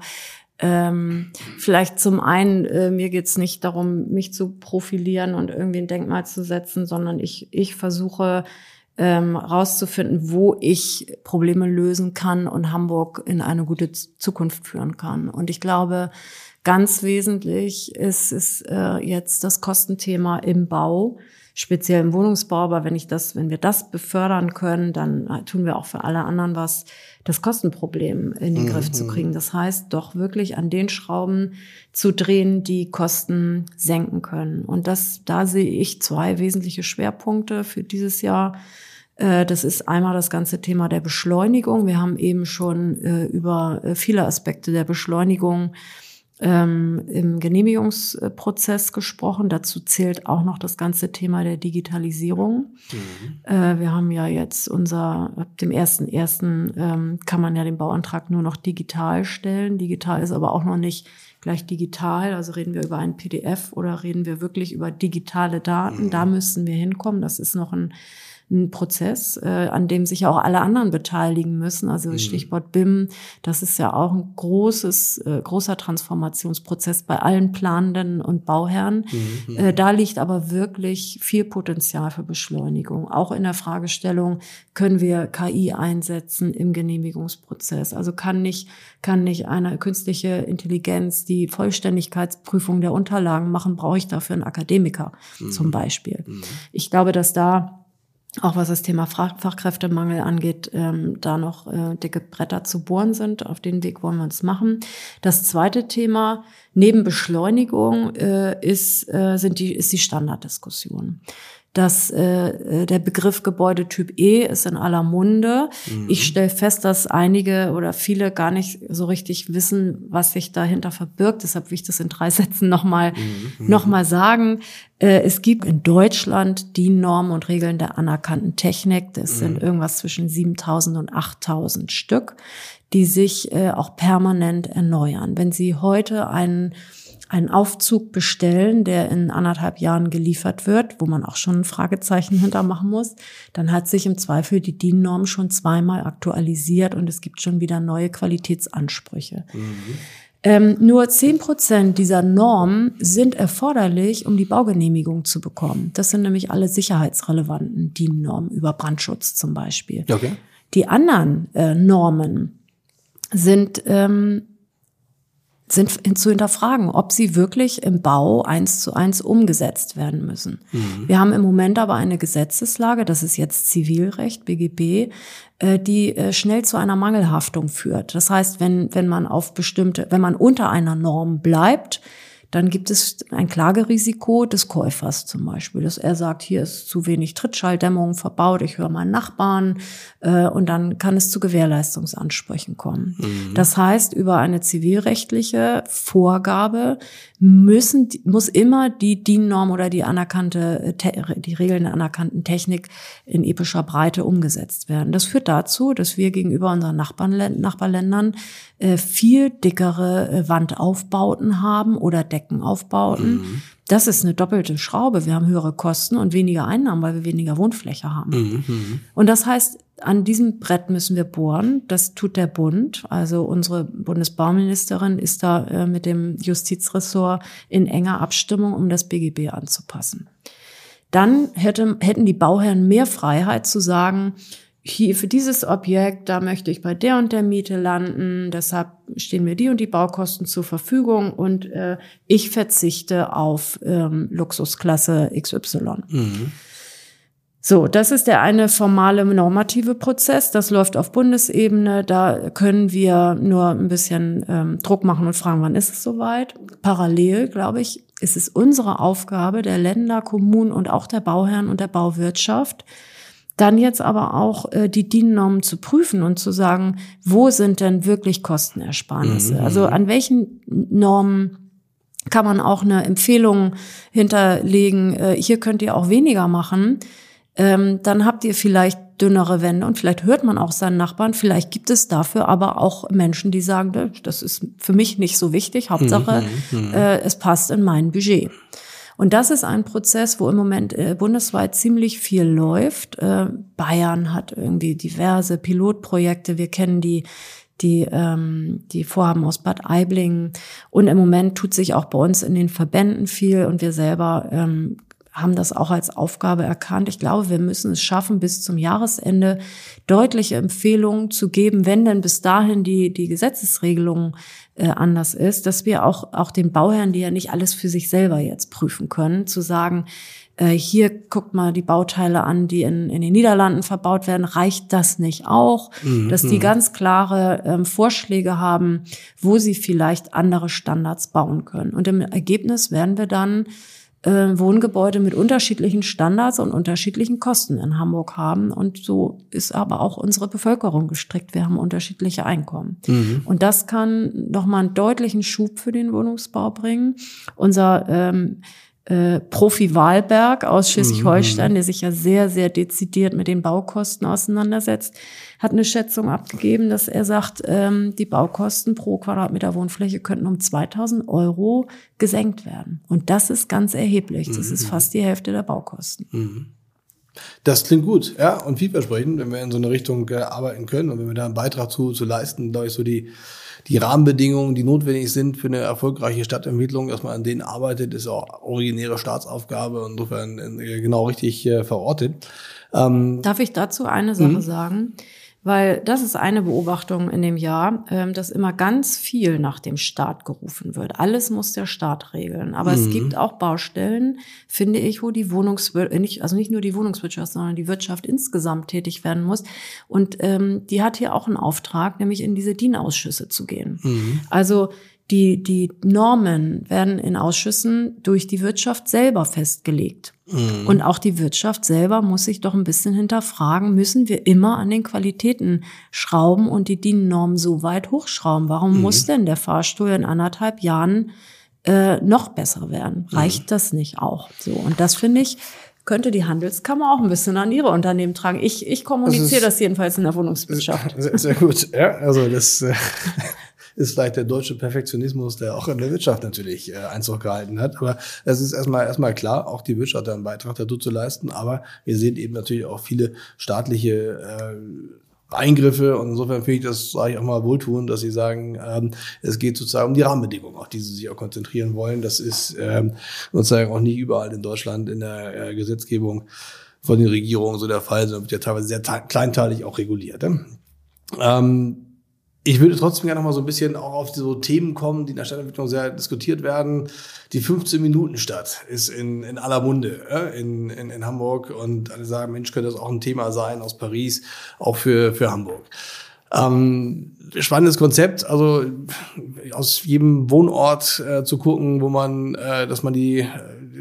ähm, vielleicht zum einen, äh, mir geht's nicht darum, mich zu profilieren und irgendwie ein Denkmal zu setzen, sondern ich, ich versuche ähm, rauszufinden, wo ich Probleme lösen kann und Hamburg in eine gute Zukunft führen kann. Und ich glaube, Ganz wesentlich ist, ist äh, jetzt das Kostenthema im Bau speziell im Wohnungsbau, aber wenn ich das, wenn wir das befördern können, dann äh, tun wir auch für alle anderen was, das Kostenproblem in den mhm. Griff zu mhm. kriegen. Das heißt, doch wirklich an den Schrauben zu drehen, die Kosten senken können. Und das, da sehe ich zwei wesentliche Schwerpunkte für dieses Jahr. Äh, das ist einmal das ganze Thema der Beschleunigung. Wir haben eben schon äh, über viele Aspekte der Beschleunigung ähm, im Genehmigungsprozess gesprochen. Dazu zählt auch noch das ganze Thema der Digitalisierung. Mhm. Äh, wir haben ja jetzt unser, ab dem ersten ersten ähm, kann man ja den Bauantrag nur noch digital stellen. Digital ist aber auch noch nicht gleich digital. Also reden wir über ein PDF oder reden wir wirklich über digitale Daten. Mhm. Da müssen wir hinkommen. Das ist noch ein ein Prozess, äh, an dem sich auch alle anderen beteiligen müssen. Also mhm. Stichwort BIM, das ist ja auch ein großes, äh, großer Transformationsprozess bei allen Planenden und Bauherren. Mhm. Äh, da liegt aber wirklich viel Potenzial für Beschleunigung. Auch in der Fragestellung, können wir KI einsetzen im Genehmigungsprozess? Also kann nicht, kann nicht eine künstliche Intelligenz die Vollständigkeitsprüfung der Unterlagen machen? Brauche ich dafür einen Akademiker mhm. zum Beispiel? Mhm. Ich glaube, dass da auch was das Thema Fachkräftemangel angeht, ähm, da noch äh, dicke Bretter zu bohren sind. Auf den Weg wollen wir uns machen. Das zweite Thema neben Beschleunigung äh, ist, äh, sind die, ist die Standarddiskussion dass äh, äh, der Begriff Gebäudetyp E ist in aller Munde. Mhm. Ich stelle fest, dass einige oder viele gar nicht so richtig wissen, was sich dahinter verbirgt. Deshalb will ich das in drei <laughs> Sätzen nochmal mhm. noch mal sagen. Äh, es gibt in Deutschland die Normen und Regeln der anerkannten Technik. Das mhm. sind irgendwas zwischen 7000 und 8000 Stück, die sich äh, auch permanent erneuern. Wenn Sie heute einen einen Aufzug bestellen, der in anderthalb Jahren geliefert wird, wo man auch schon ein Fragezeichen <laughs> hintermachen muss, dann hat sich im Zweifel die DIN-Norm schon zweimal aktualisiert und es gibt schon wieder neue Qualitätsansprüche. Mhm. Ähm, nur zehn Prozent dieser Normen sind erforderlich, um die Baugenehmigung zu bekommen. Das sind nämlich alle sicherheitsrelevanten DIN-Normen über Brandschutz zum Beispiel. Okay. Die anderen äh, Normen sind ähm, sind zu hinterfragen, ob sie wirklich im Bau eins zu eins umgesetzt werden müssen. Mhm. Wir haben im Moment aber eine Gesetzeslage, das ist jetzt Zivilrecht, BGB, äh, die äh, schnell zu einer Mangelhaftung führt. Das heißt, wenn, wenn man auf bestimmte, wenn man unter einer Norm bleibt, dann gibt es ein Klagerisiko des Käufers zum Beispiel, dass er sagt, hier ist zu wenig Trittschalldämmung verbaut, ich höre meinen Nachbarn äh, und dann kann es zu Gewährleistungsansprüchen kommen. Mhm. Das heißt, über eine zivilrechtliche Vorgabe müssen, muss immer die DIN-Norm oder die anerkannte, die Regeln der anerkannten Technik in epischer Breite umgesetzt werden. Das führt dazu, dass wir gegenüber unseren Nachbarn, Nachbarländern äh, viel dickere äh, Wandaufbauten haben oder Deckenaufbauten. Mhm. Das ist eine doppelte Schraube. Wir haben höhere Kosten und weniger Einnahmen, weil wir weniger Wohnfläche haben. Mhm. mhm. Und das heißt, an diesem Brett müssen wir bohren. Das tut der Bund. Also unsere Bundesbauministerin ist da äh, mit dem Justizressort in enger Abstimmung, um das BGB anzupassen. Dann hätte, hätten die Bauherren mehr Freiheit zu sagen, hier für dieses Objekt, da möchte ich bei der und der Miete landen, deshalb stehen mir die und die Baukosten zur Verfügung und äh, ich verzichte auf ähm, Luxusklasse XY. Mhm. So, das ist der eine formale normative Prozess. Das läuft auf Bundesebene. Da können wir nur ein bisschen ähm, Druck machen und fragen, wann ist es soweit. Parallel, glaube ich, ist es unsere Aufgabe der Länder, Kommunen und auch der Bauherren und der Bauwirtschaft, dann jetzt aber auch äh, die DIN-Normen zu prüfen und zu sagen, wo sind denn wirklich Kostenersparnisse? Mhm. Also an welchen Normen kann man auch eine Empfehlung hinterlegen, äh, hier könnt ihr auch weniger machen. Ähm, dann habt ihr vielleicht dünnere Wände und vielleicht hört man auch seinen Nachbarn. Vielleicht gibt es dafür aber auch Menschen, die sagen, das ist für mich nicht so wichtig. Hauptsache, mhm, mhm. äh, es passt in mein Budget. Und das ist ein Prozess, wo im Moment äh, bundesweit ziemlich viel läuft. Äh, Bayern hat irgendwie diverse Pilotprojekte. Wir kennen die die, ähm, die Vorhaben aus Bad Aibling. Und im Moment tut sich auch bei uns in den Verbänden viel und wir selber ähm, haben das auch als Aufgabe erkannt. Ich glaube, wir müssen es schaffen, bis zum Jahresende deutliche Empfehlungen zu geben, wenn denn bis dahin die, die Gesetzesregelung äh, anders ist, dass wir auch, auch den Bauherren, die ja nicht alles für sich selber jetzt prüfen können, zu sagen, äh, hier guckt mal die Bauteile an, die in, in den Niederlanden verbaut werden, reicht das nicht auch? Mhm. Dass die ganz klare ähm, Vorschläge haben, wo sie vielleicht andere Standards bauen können. Und im Ergebnis werden wir dann äh, Wohngebäude mit unterschiedlichen Standards und unterschiedlichen Kosten in Hamburg haben. Und so ist aber auch unsere Bevölkerung gestrickt. Wir haben unterschiedliche Einkommen. Mhm. Und das kann nochmal einen deutlichen Schub für den Wohnungsbau bringen. Unser ähm, äh, Profi Wahlberg aus Schleswig-Holstein, mhm. der sich ja sehr, sehr dezidiert mit den Baukosten auseinandersetzt, hat eine Schätzung abgegeben, dass er sagt, ähm, die Baukosten pro Quadratmeter Wohnfläche könnten um 2000 Euro gesenkt werden. Und das ist ganz erheblich. Das mhm. ist fast die Hälfte der Baukosten. Mhm. Das klingt gut, ja, und vielversprechend, wenn wir in so eine Richtung äh, arbeiten können und wenn wir da einen Beitrag zu, zu leisten, glaube ich, so die, die Rahmenbedingungen, die notwendig sind für eine erfolgreiche Stadtentwicklung, dass man an denen arbeitet, ist auch originäre Staatsaufgabe, insofern äh, genau richtig äh, verortet. Ähm, Darf ich dazu eine Sache mhm. sagen? Weil das ist eine Beobachtung in dem Jahr, ähm, dass immer ganz viel nach dem Staat gerufen wird. Alles muss der Staat regeln. Aber mhm. es gibt auch Baustellen, finde ich, wo die Wohnungswirtschaft, äh, also nicht nur die Wohnungswirtschaft, sondern die Wirtschaft insgesamt tätig werden muss. Und ähm, die hat hier auch einen Auftrag, nämlich in diese DIN-Ausschüsse zu gehen. Mhm. Also die, die Normen werden in Ausschüssen durch die Wirtschaft selber festgelegt. Mhm. Und auch die Wirtschaft selber muss sich doch ein bisschen hinterfragen, müssen wir immer an den Qualitäten schrauben und die DIN-Norm so weit hochschrauben? Warum mhm. muss denn der Fahrstuhl in anderthalb Jahren äh, noch besser werden? Mhm. Reicht mhm. das nicht auch? So, und das finde ich, könnte die Handelskammer auch ein bisschen an ihre Unternehmen tragen. Ich, ich kommuniziere das, das jedenfalls in der Wohnungswirtschaft. Sehr, sehr gut. Ja, also das äh, <laughs> ist vielleicht der deutsche Perfektionismus, der auch in der Wirtschaft natürlich äh, Einzug gehalten hat. Aber es ist erstmal erstmal klar, auch die Wirtschaft hat einen Beitrag dazu zu leisten. Aber wir sehen eben natürlich auch viele staatliche äh, Eingriffe und insofern finde ich das, sage ich auch mal, wohltun, dass Sie sagen, ähm, es geht sozusagen um die Rahmenbedingungen, auf die Sie sich auch konzentrieren wollen. Das ist ähm, sozusagen auch nicht überall in Deutschland in der äh, Gesetzgebung von den Regierungen so der Fall, sondern wird ja teilweise sehr kleinteilig auch reguliert. Ne? Ähm, ich würde trotzdem gerne noch mal so ein bisschen auch auf so Themen kommen, die in der Stadtentwicklung sehr diskutiert werden. Die 15-Minuten-Stadt ist in, in aller Munde in, in, in Hamburg und alle sagen, Mensch, könnte das auch ein Thema sein aus Paris, auch für, für Hamburg. Ähm, spannendes Konzept, also aus jedem Wohnort äh, zu gucken, wo man, äh, dass man die äh,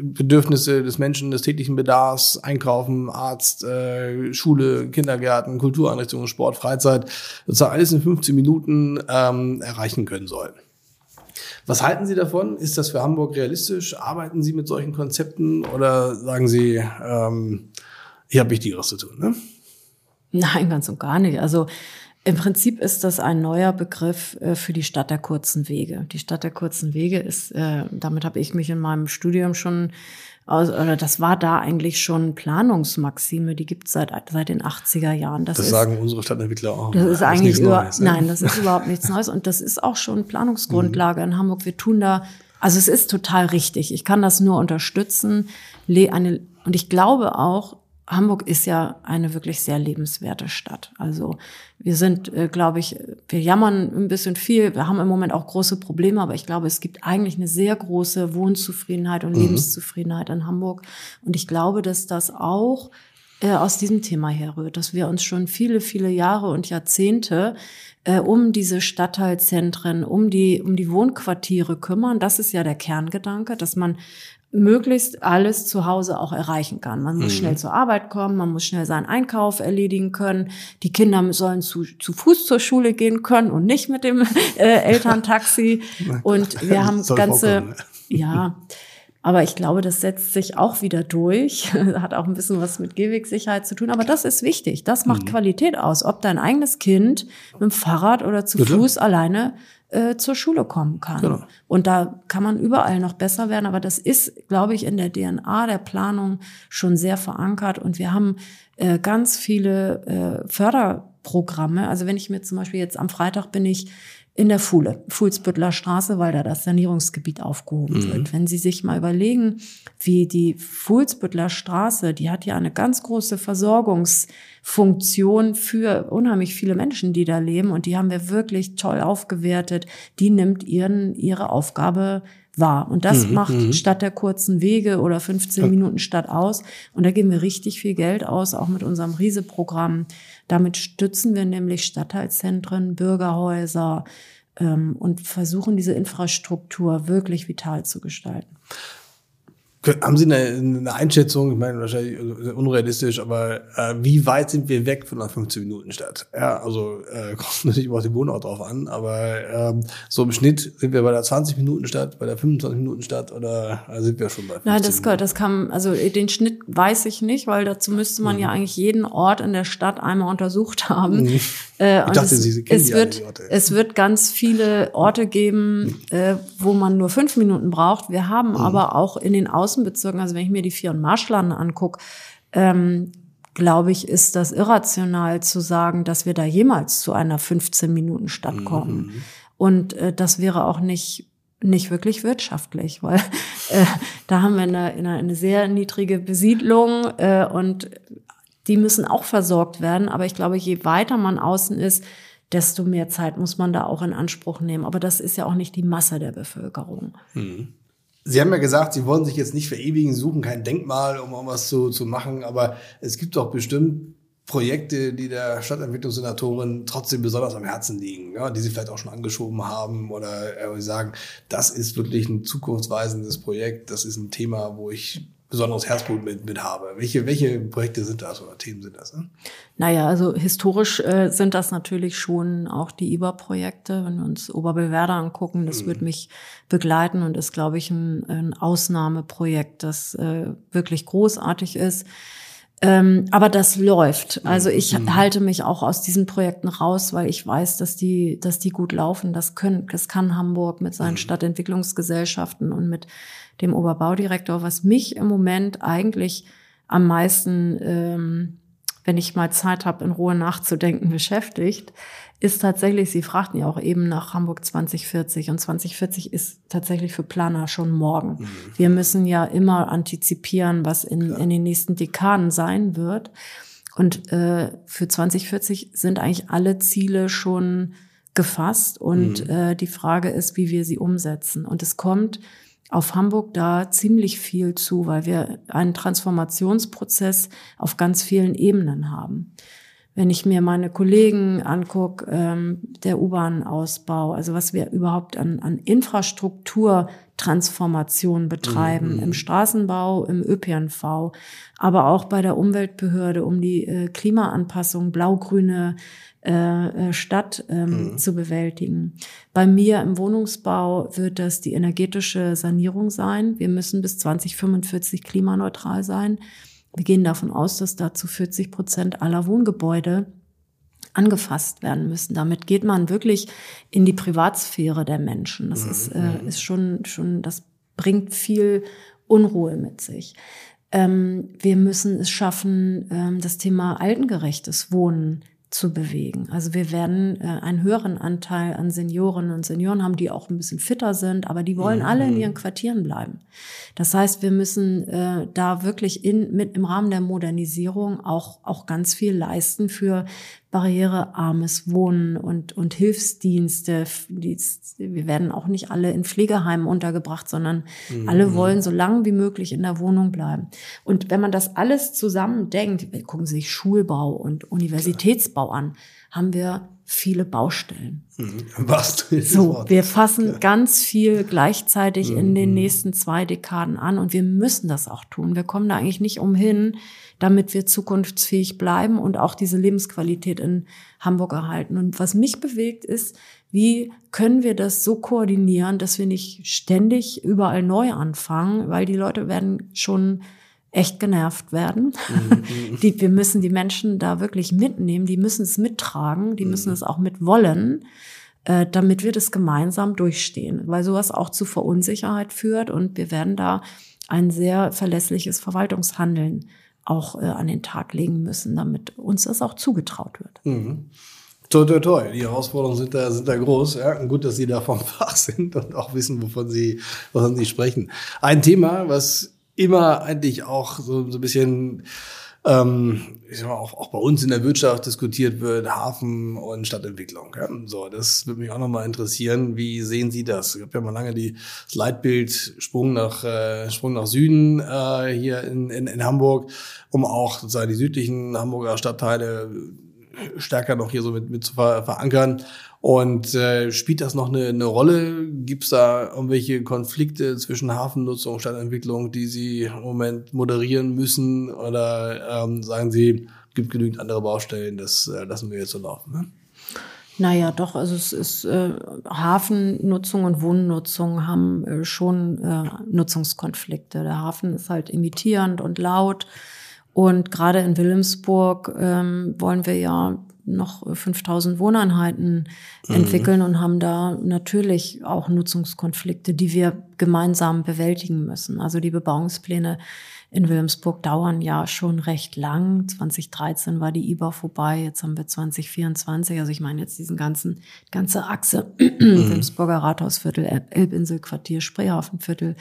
Bedürfnisse des Menschen, des täglichen Bedarfs, Einkaufen, Arzt, äh, Schule, Kindergärten, Kultureinrichtungen, Sport, Freizeit, sozusagen alles in 15 Minuten ähm, erreichen können soll. Was halten Sie davon? Ist das für Hamburg realistisch? Arbeiten Sie mit solchen Konzepten oder sagen Sie, ähm, hier habe ich Wichtigeres zu tun? Ne? Nein, ganz und gar nicht. Also im Prinzip ist das ein neuer Begriff äh, für die Stadt der kurzen Wege. Die Stadt der kurzen Wege ist, äh, damit habe ich mich in meinem Studium schon aus, oder das war da eigentlich schon Planungsmaxime, die gibt es seit, seit den 80er Jahren. Das, das ist, sagen unsere Stadtentwickler auch. Das ist eigentlich über, Neues, ne? nein, das ist überhaupt nichts Neues und das ist auch schon Planungsgrundlage mhm. in Hamburg. Wir tun da, also es ist total richtig. Ich kann das nur unterstützen. Eine, und ich glaube auch, Hamburg ist ja eine wirklich sehr lebenswerte Stadt. Also wir sind, äh, glaube ich, wir jammern ein bisschen viel. Wir haben im Moment auch große Probleme, aber ich glaube, es gibt eigentlich eine sehr große Wohnzufriedenheit und mhm. Lebenszufriedenheit in Hamburg. Und ich glaube, dass das auch äh, aus diesem Thema herrührt, dass wir uns schon viele, viele Jahre und Jahrzehnte äh, um diese Stadtteilzentren, um die, um die Wohnquartiere kümmern. Das ist ja der Kerngedanke, dass man möglichst alles zu Hause auch erreichen kann. Man muss mhm. schnell zur Arbeit kommen, man muss schnell seinen Einkauf erledigen können. Die Kinder sollen zu, zu Fuß zur Schule gehen können und nicht mit dem äh, <laughs> Elterntaxi. und wir haben ganze, <laughs> ja, aber ich glaube, das setzt sich auch wieder durch. <laughs> Hat auch ein bisschen was mit Gehwegsicherheit zu tun. Aber das ist wichtig. Das macht mhm. Qualität aus. Ob dein eigenes Kind mit dem Fahrrad oder zu Bitte? Fuß alleine äh, zur Schule kommen kann. Genau. Und da kann man überall noch besser werden, aber das ist, glaube ich, in der DNA der Planung schon sehr verankert und wir haben äh, ganz viele äh, Förderprogramme. Also wenn ich mir zum Beispiel jetzt am Freitag bin ich in der Fuhle, Fuhlsbüttler Straße, weil da das Sanierungsgebiet aufgehoben mhm. wird. Wenn Sie sich mal überlegen, wie die Fuhlsbüttler Straße, die hat ja eine ganz große Versorgungsfunktion für unheimlich viele Menschen, die da leben und die haben wir wirklich toll aufgewertet. Die nimmt ihren, ihre Aufgabe wahr. Und das mhm, macht mhm. statt der kurzen Wege oder 15 Minuten Stadt aus. Und da geben wir richtig viel Geld aus, auch mit unserem Riese-Programm. Damit stützen wir nämlich Stadtteilzentren, Bürgerhäuser ähm, und versuchen diese Infrastruktur wirklich vital zu gestalten. Haben Sie eine, eine, Einschätzung, ich meine wahrscheinlich unrealistisch, aber äh, wie weit sind wir weg von einer 15-Minuten-Stadt? Ja, also äh, <laughs> kommt natürlich auf den Wohnort drauf an, aber ähm, so im Schnitt sind wir bei der 20-Minuten-Stadt, bei der 25-Minuten-Stadt oder äh, sind wir schon bei 15 Nein, das, Minuten? das kann, also den Schnitt weiß ich nicht, weil dazu müsste man mhm. ja eigentlich jeden Ort in der Stadt einmal untersucht haben. Mhm. Äh, ich dachte, es, Sie kennen es wird, es wird ganz viele Orte geben, äh, wo man nur fünf Minuten braucht. Wir haben mhm. aber auch in den Außen Außenbezirken, also wenn ich mir die Vier- und Marschlande angucke, ähm, glaube ich, ist das irrational zu sagen, dass wir da jemals zu einer 15-Minuten-Stadt kommen. Mhm. Und äh, das wäre auch nicht nicht wirklich wirtschaftlich, weil äh, da haben wir eine, eine, eine sehr niedrige Besiedlung äh, und die müssen auch versorgt werden. Aber ich glaube, je weiter man außen ist, desto mehr Zeit muss man da auch in Anspruch nehmen. Aber das ist ja auch nicht die Masse der Bevölkerung. Mhm. Sie haben ja gesagt, Sie wollen sich jetzt nicht verewigen, suchen kein Denkmal, um irgendwas zu, zu machen, aber es gibt doch bestimmt Projekte, die der Stadtentwicklungssenatorin trotzdem besonders am Herzen liegen, ja, die Sie vielleicht auch schon angeschoben haben oder äh, sagen, das ist wirklich ein zukunftsweisendes Projekt, das ist ein Thema, wo ich besonderes Herzblut mit, mit habe. Welche, welche Projekte sind das oder Themen sind das? Ne? Naja, also historisch äh, sind das natürlich schon auch die IBA-Projekte. Wenn wir uns Oberbelwerder angucken, das mhm. wird mich begleiten und ist, glaube ich, ein, ein Ausnahmeprojekt, das äh, wirklich großartig ist. Ähm, aber das läuft. Also ich mhm. halte mich auch aus diesen Projekten raus, weil ich weiß, dass die, dass die gut laufen. Das können, das kann Hamburg mit seinen mhm. Stadtentwicklungsgesellschaften und mit dem Oberbaudirektor, was mich im Moment eigentlich am meisten, ähm, wenn ich mal Zeit habe, in Ruhe nachzudenken, beschäftigt, ist tatsächlich, Sie fragten ja auch eben nach Hamburg 2040 und 2040 ist tatsächlich für Planer schon morgen. Mhm. Wir müssen ja immer antizipieren, was in, in den nächsten Dekaden sein wird. Und äh, für 2040 sind eigentlich alle Ziele schon gefasst und mhm. äh, die Frage ist, wie wir sie umsetzen. Und es kommt auf Hamburg da ziemlich viel zu, weil wir einen Transformationsprozess auf ganz vielen Ebenen haben. Wenn ich mir meine Kollegen angucke, ähm, der U-Bahn-Ausbau, also was wir überhaupt an, an Infrastrukturtransformation betreiben, mhm. im Straßenbau, im ÖPNV, aber auch bei der Umweltbehörde, um die äh, Klimaanpassung, blau-grüne äh, äh, Stadt ähm, mhm. zu bewältigen. Bei mir im Wohnungsbau wird das die energetische Sanierung sein. Wir müssen bis 2045 klimaneutral sein. Wir gehen davon aus, dass dazu 40 Prozent aller Wohngebäude angefasst werden müssen. Damit geht man wirklich in die Privatsphäre der Menschen. Das mhm. ist, äh, mhm. ist schon, schon, das bringt viel Unruhe mit sich. Ähm, wir müssen es schaffen, ähm, das Thema altengerechtes Wohnen zu bewegen. Also wir werden äh, einen höheren Anteil an Senioren und Senioren haben, die auch ein bisschen fitter sind, aber die wollen mhm. alle in ihren Quartieren bleiben. Das heißt, wir müssen äh, da wirklich in, mit im Rahmen der Modernisierung auch, auch ganz viel leisten für barrierearmes Wohnen und, und Hilfsdienste. Die, wir werden auch nicht alle in Pflegeheimen untergebracht, sondern mhm. alle wollen so lange wie möglich in der Wohnung bleiben. Und wenn man das alles zusammen denkt, gucken Sie sich Schulbau und Universitätsbau Klar. an, haben wir viele Baustellen. Mhm. <laughs> Was so, wir fassen ja. ganz viel gleichzeitig mhm. in den mhm. nächsten zwei Dekaden an und wir müssen das auch tun. Wir kommen da eigentlich nicht umhin, damit wir zukunftsfähig bleiben und auch diese Lebensqualität in Hamburg erhalten. Und was mich bewegt ist, wie können wir das so koordinieren, dass wir nicht ständig überall neu anfangen, weil die Leute werden schon echt genervt werden. Mhm. <laughs> Die, wir müssen die Menschen da wirklich mitnehmen, die müssen es mittragen, die müssen mhm. es auch mit wollen, äh, damit wir das gemeinsam durchstehen, weil sowas auch zu Verunsicherheit führt und wir werden da ein sehr verlässliches Verwaltungshandeln auch äh, an den Tag legen müssen, damit uns das auch zugetraut wird. Mhm. Toi, toi, toi. Die Herausforderungen sind da, sind da groß. Ja, gut, dass Sie da vom <laughs> Fach sind und auch wissen, wovon Sie, wovon Sie sprechen. Ein Thema, was immer eigentlich auch so, so ein bisschen ähm, ich sag mal, auch, auch bei uns in der Wirtschaft diskutiert wird, Hafen und Stadtentwicklung. Ja? So, das würde mich auch nochmal interessieren. Wie sehen Sie das? Ich habe ja mal lange die, das Leitbild Sprung nach, äh, Sprung nach Süden äh, hier in, in, in Hamburg, um auch sozusagen die südlichen Hamburger Stadtteile stärker noch hier so mit, mit zu ver verankern. Und äh, spielt das noch eine, eine Rolle? Gibt es da irgendwelche Konflikte zwischen Hafennutzung und Stadtentwicklung, die Sie im Moment moderieren müssen? Oder ähm, sagen Sie, gibt genügend andere Baustellen, das äh, lassen wir jetzt so laufen? Ne? Naja, doch, also es ist äh, Hafennutzung und Wohnnutzung haben äh, schon äh, Nutzungskonflikte. Der Hafen ist halt imitierend und laut. Und gerade in Wilhelmsburg ähm, wollen wir ja noch 5000 Wohneinheiten mhm. entwickeln und haben da natürlich auch Nutzungskonflikte, die wir gemeinsam bewältigen müssen. Also die Bebauungspläne in Wilhelmsburg dauern ja schon recht lang. 2013 war die IBA vorbei, jetzt haben wir 2024. Also ich meine jetzt diesen ganzen, ganze Achse, <clears throat> mhm. Wilhelmsburger Rathausviertel, Elbinselquartier, Spreehafenviertel,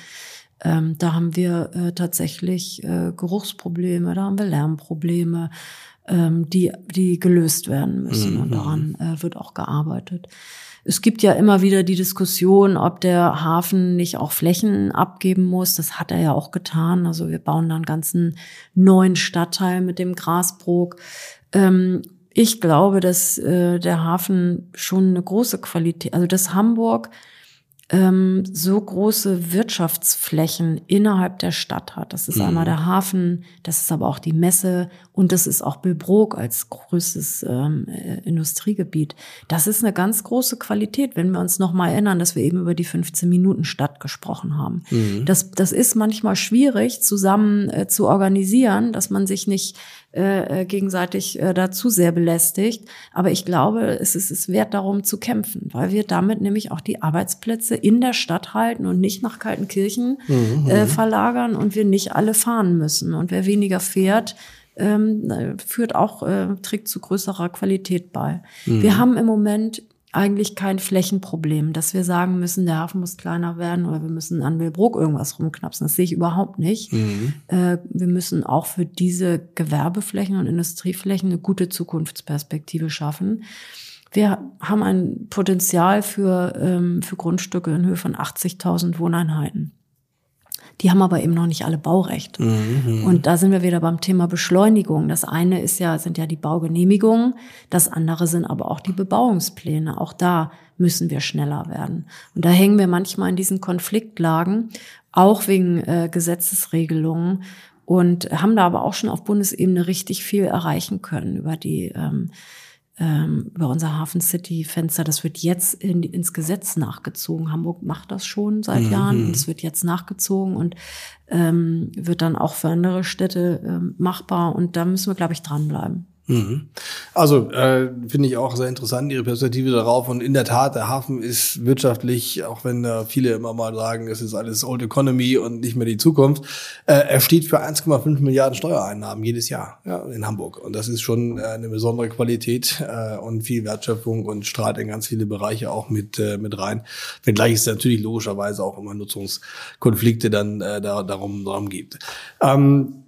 ähm, da haben wir äh, tatsächlich äh, Geruchsprobleme, da haben wir Lärmprobleme, ähm, die, die gelöst werden müssen. Mhm. Und daran äh, wird auch gearbeitet. Es gibt ja immer wieder die Diskussion, ob der Hafen nicht auch Flächen abgeben muss. Das hat er ja auch getan. Also wir bauen da einen ganzen neuen Stadtteil mit dem Grasbrook. Ähm, ich glaube, dass äh, der Hafen schon eine große Qualität, also dass Hamburg ähm, so große Wirtschaftsflächen innerhalb der Stadt hat. Das ist mhm. einmal der Hafen, das ist aber auch die Messe und das ist auch Billbrook als größtes ähm, äh, Industriegebiet. Das ist eine ganz große Qualität, wenn wir uns noch mal erinnern, dass wir eben über die 15 Minuten Stadt gesprochen haben. Mhm. Das, das ist manchmal schwierig zusammen äh, zu organisieren, dass man sich nicht äh, äh, gegenseitig äh, dazu sehr belästigt. Aber ich glaube, es ist es wert, darum zu kämpfen, weil wir damit nämlich auch die Arbeitsplätze in der Stadt halten und nicht nach Kaltenkirchen mhm. äh, verlagern und wir nicht alle fahren müssen. Und wer weniger fährt, ähm, führt auch, äh, trägt zu größerer Qualität bei. Mhm. Wir haben im Moment eigentlich kein Flächenproblem, dass wir sagen müssen, der Hafen muss kleiner werden oder wir müssen an Wilbrook irgendwas rumknapsen. Das sehe ich überhaupt nicht. Mhm. Äh, wir müssen auch für diese Gewerbeflächen und Industrieflächen eine gute Zukunftsperspektive schaffen. Wir haben ein Potenzial für, ähm, für Grundstücke in Höhe von 80.000 Wohneinheiten. Die haben aber eben noch nicht alle Baurecht. Mhm. Und da sind wir wieder beim Thema Beschleunigung. Das eine ist ja, sind ja die Baugenehmigungen. Das andere sind aber auch die Bebauungspläne. Auch da müssen wir schneller werden. Und da hängen wir manchmal in diesen Konfliktlagen, auch wegen äh, Gesetzesregelungen und haben da aber auch schon auf Bundesebene richtig viel erreichen können über die ähm, ähm, über unser Hafen City Fenster. Das wird jetzt in, ins Gesetz nachgezogen. Hamburg macht das schon seit mhm. Jahren. Es wird jetzt nachgezogen und ähm, wird dann auch für andere Städte ähm, machbar. Und da müssen wir, glaube ich, dranbleiben. Mhm. Also äh, finde ich auch sehr interessant Ihre Perspektive darauf und in der Tat der Hafen ist wirtschaftlich, auch wenn äh, viele immer mal sagen, es ist alles Old Economy und nicht mehr die Zukunft, äh, er steht für 1,5 Milliarden Steuereinnahmen jedes Jahr ja, in Hamburg und das ist schon äh, eine besondere Qualität äh, und viel Wertschöpfung und strahlt in ganz viele Bereiche auch mit äh, mit rein. Wenngleich es natürlich logischerweise auch immer Nutzungskonflikte dann äh, da, darum darum gibt. Ähm,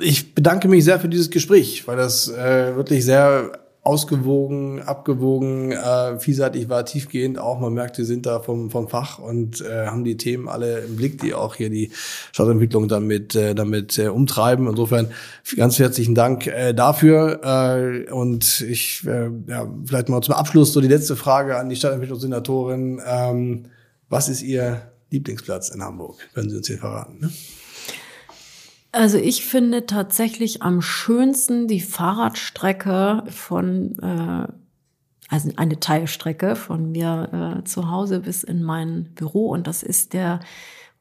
ich bedanke mich sehr für dieses Gespräch, weil das äh, wirklich sehr ausgewogen, abgewogen, äh, vielseitig war, tiefgehend auch. Man merkt, wir sind da vom, vom Fach und äh, haben die Themen alle im Blick, die auch hier die Stadtentwicklung damit, äh, damit äh, umtreiben. Insofern ganz herzlichen Dank äh, dafür. Äh, und ich, äh, ja, vielleicht mal zum Abschluss so die letzte Frage an die Stadtentwicklungssenatorin. Ähm, was ist Ihr Lieblingsplatz in Hamburg? Können Sie uns hier verraten? Ne? Also ich finde tatsächlich am schönsten die Fahrradstrecke von, äh, also eine Teilstrecke von mir äh, zu Hause bis in mein Büro und das ist der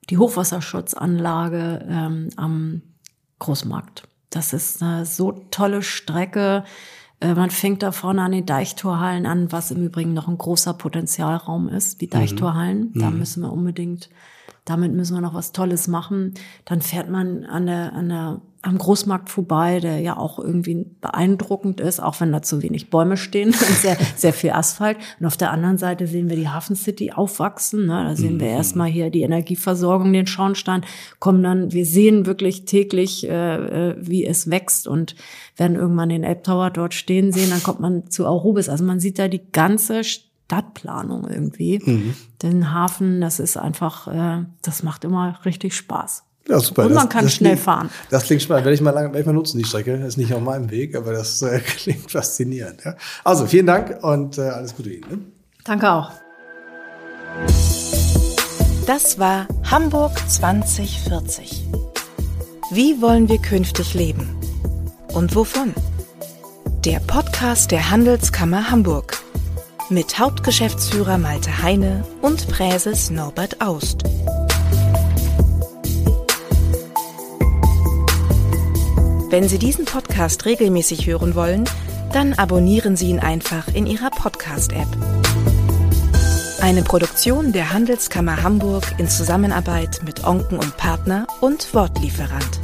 die Hochwasserschutzanlage ähm, am Großmarkt. Das ist eine so tolle Strecke. Äh, man fängt da vorne an den Deichtorhallen an, was im Übrigen noch ein großer Potenzialraum ist, die mhm. Deichtorhallen. Mhm. Da müssen wir unbedingt damit müssen wir noch was Tolles machen. Dann fährt man an der, an der, am Großmarkt vorbei, der ja auch irgendwie beeindruckend ist, auch wenn da zu wenig Bäume stehen <laughs> und sehr, sehr viel Asphalt. Und auf der anderen Seite sehen wir die Hafen City aufwachsen. Ne? Da sehen wir mhm. erstmal hier die Energieversorgung, den Schornstein, kommen dann, wir sehen wirklich täglich, äh, äh wie es wächst und werden irgendwann den Elbtower dort stehen sehen. Dann kommt man zu Arubis. Also man sieht da die ganze Stadtplanung irgendwie. Mhm. Den Hafen, das ist einfach, äh, das macht immer richtig Spaß. Ja, super. Und man das, kann das schnell klingt, fahren. Das klingt spannend. Werde ich mal, lang, werde ich mal nutzen, die Strecke. Das ist nicht auf meinem Weg, aber das äh, <laughs> klingt faszinierend. Ja? Also, vielen Dank und äh, alles Gute Ihnen. Ne? Danke auch. Das war Hamburg 2040. Wie wollen wir künftig leben? Und wovon? Der Podcast der Handelskammer Hamburg mit Hauptgeschäftsführer Malte Heine und Präses Norbert Aust. Wenn Sie diesen Podcast regelmäßig hören wollen, dann abonnieren Sie ihn einfach in Ihrer Podcast-App. Eine Produktion der Handelskammer Hamburg in Zusammenarbeit mit Onken und Partner und Wortlieferant.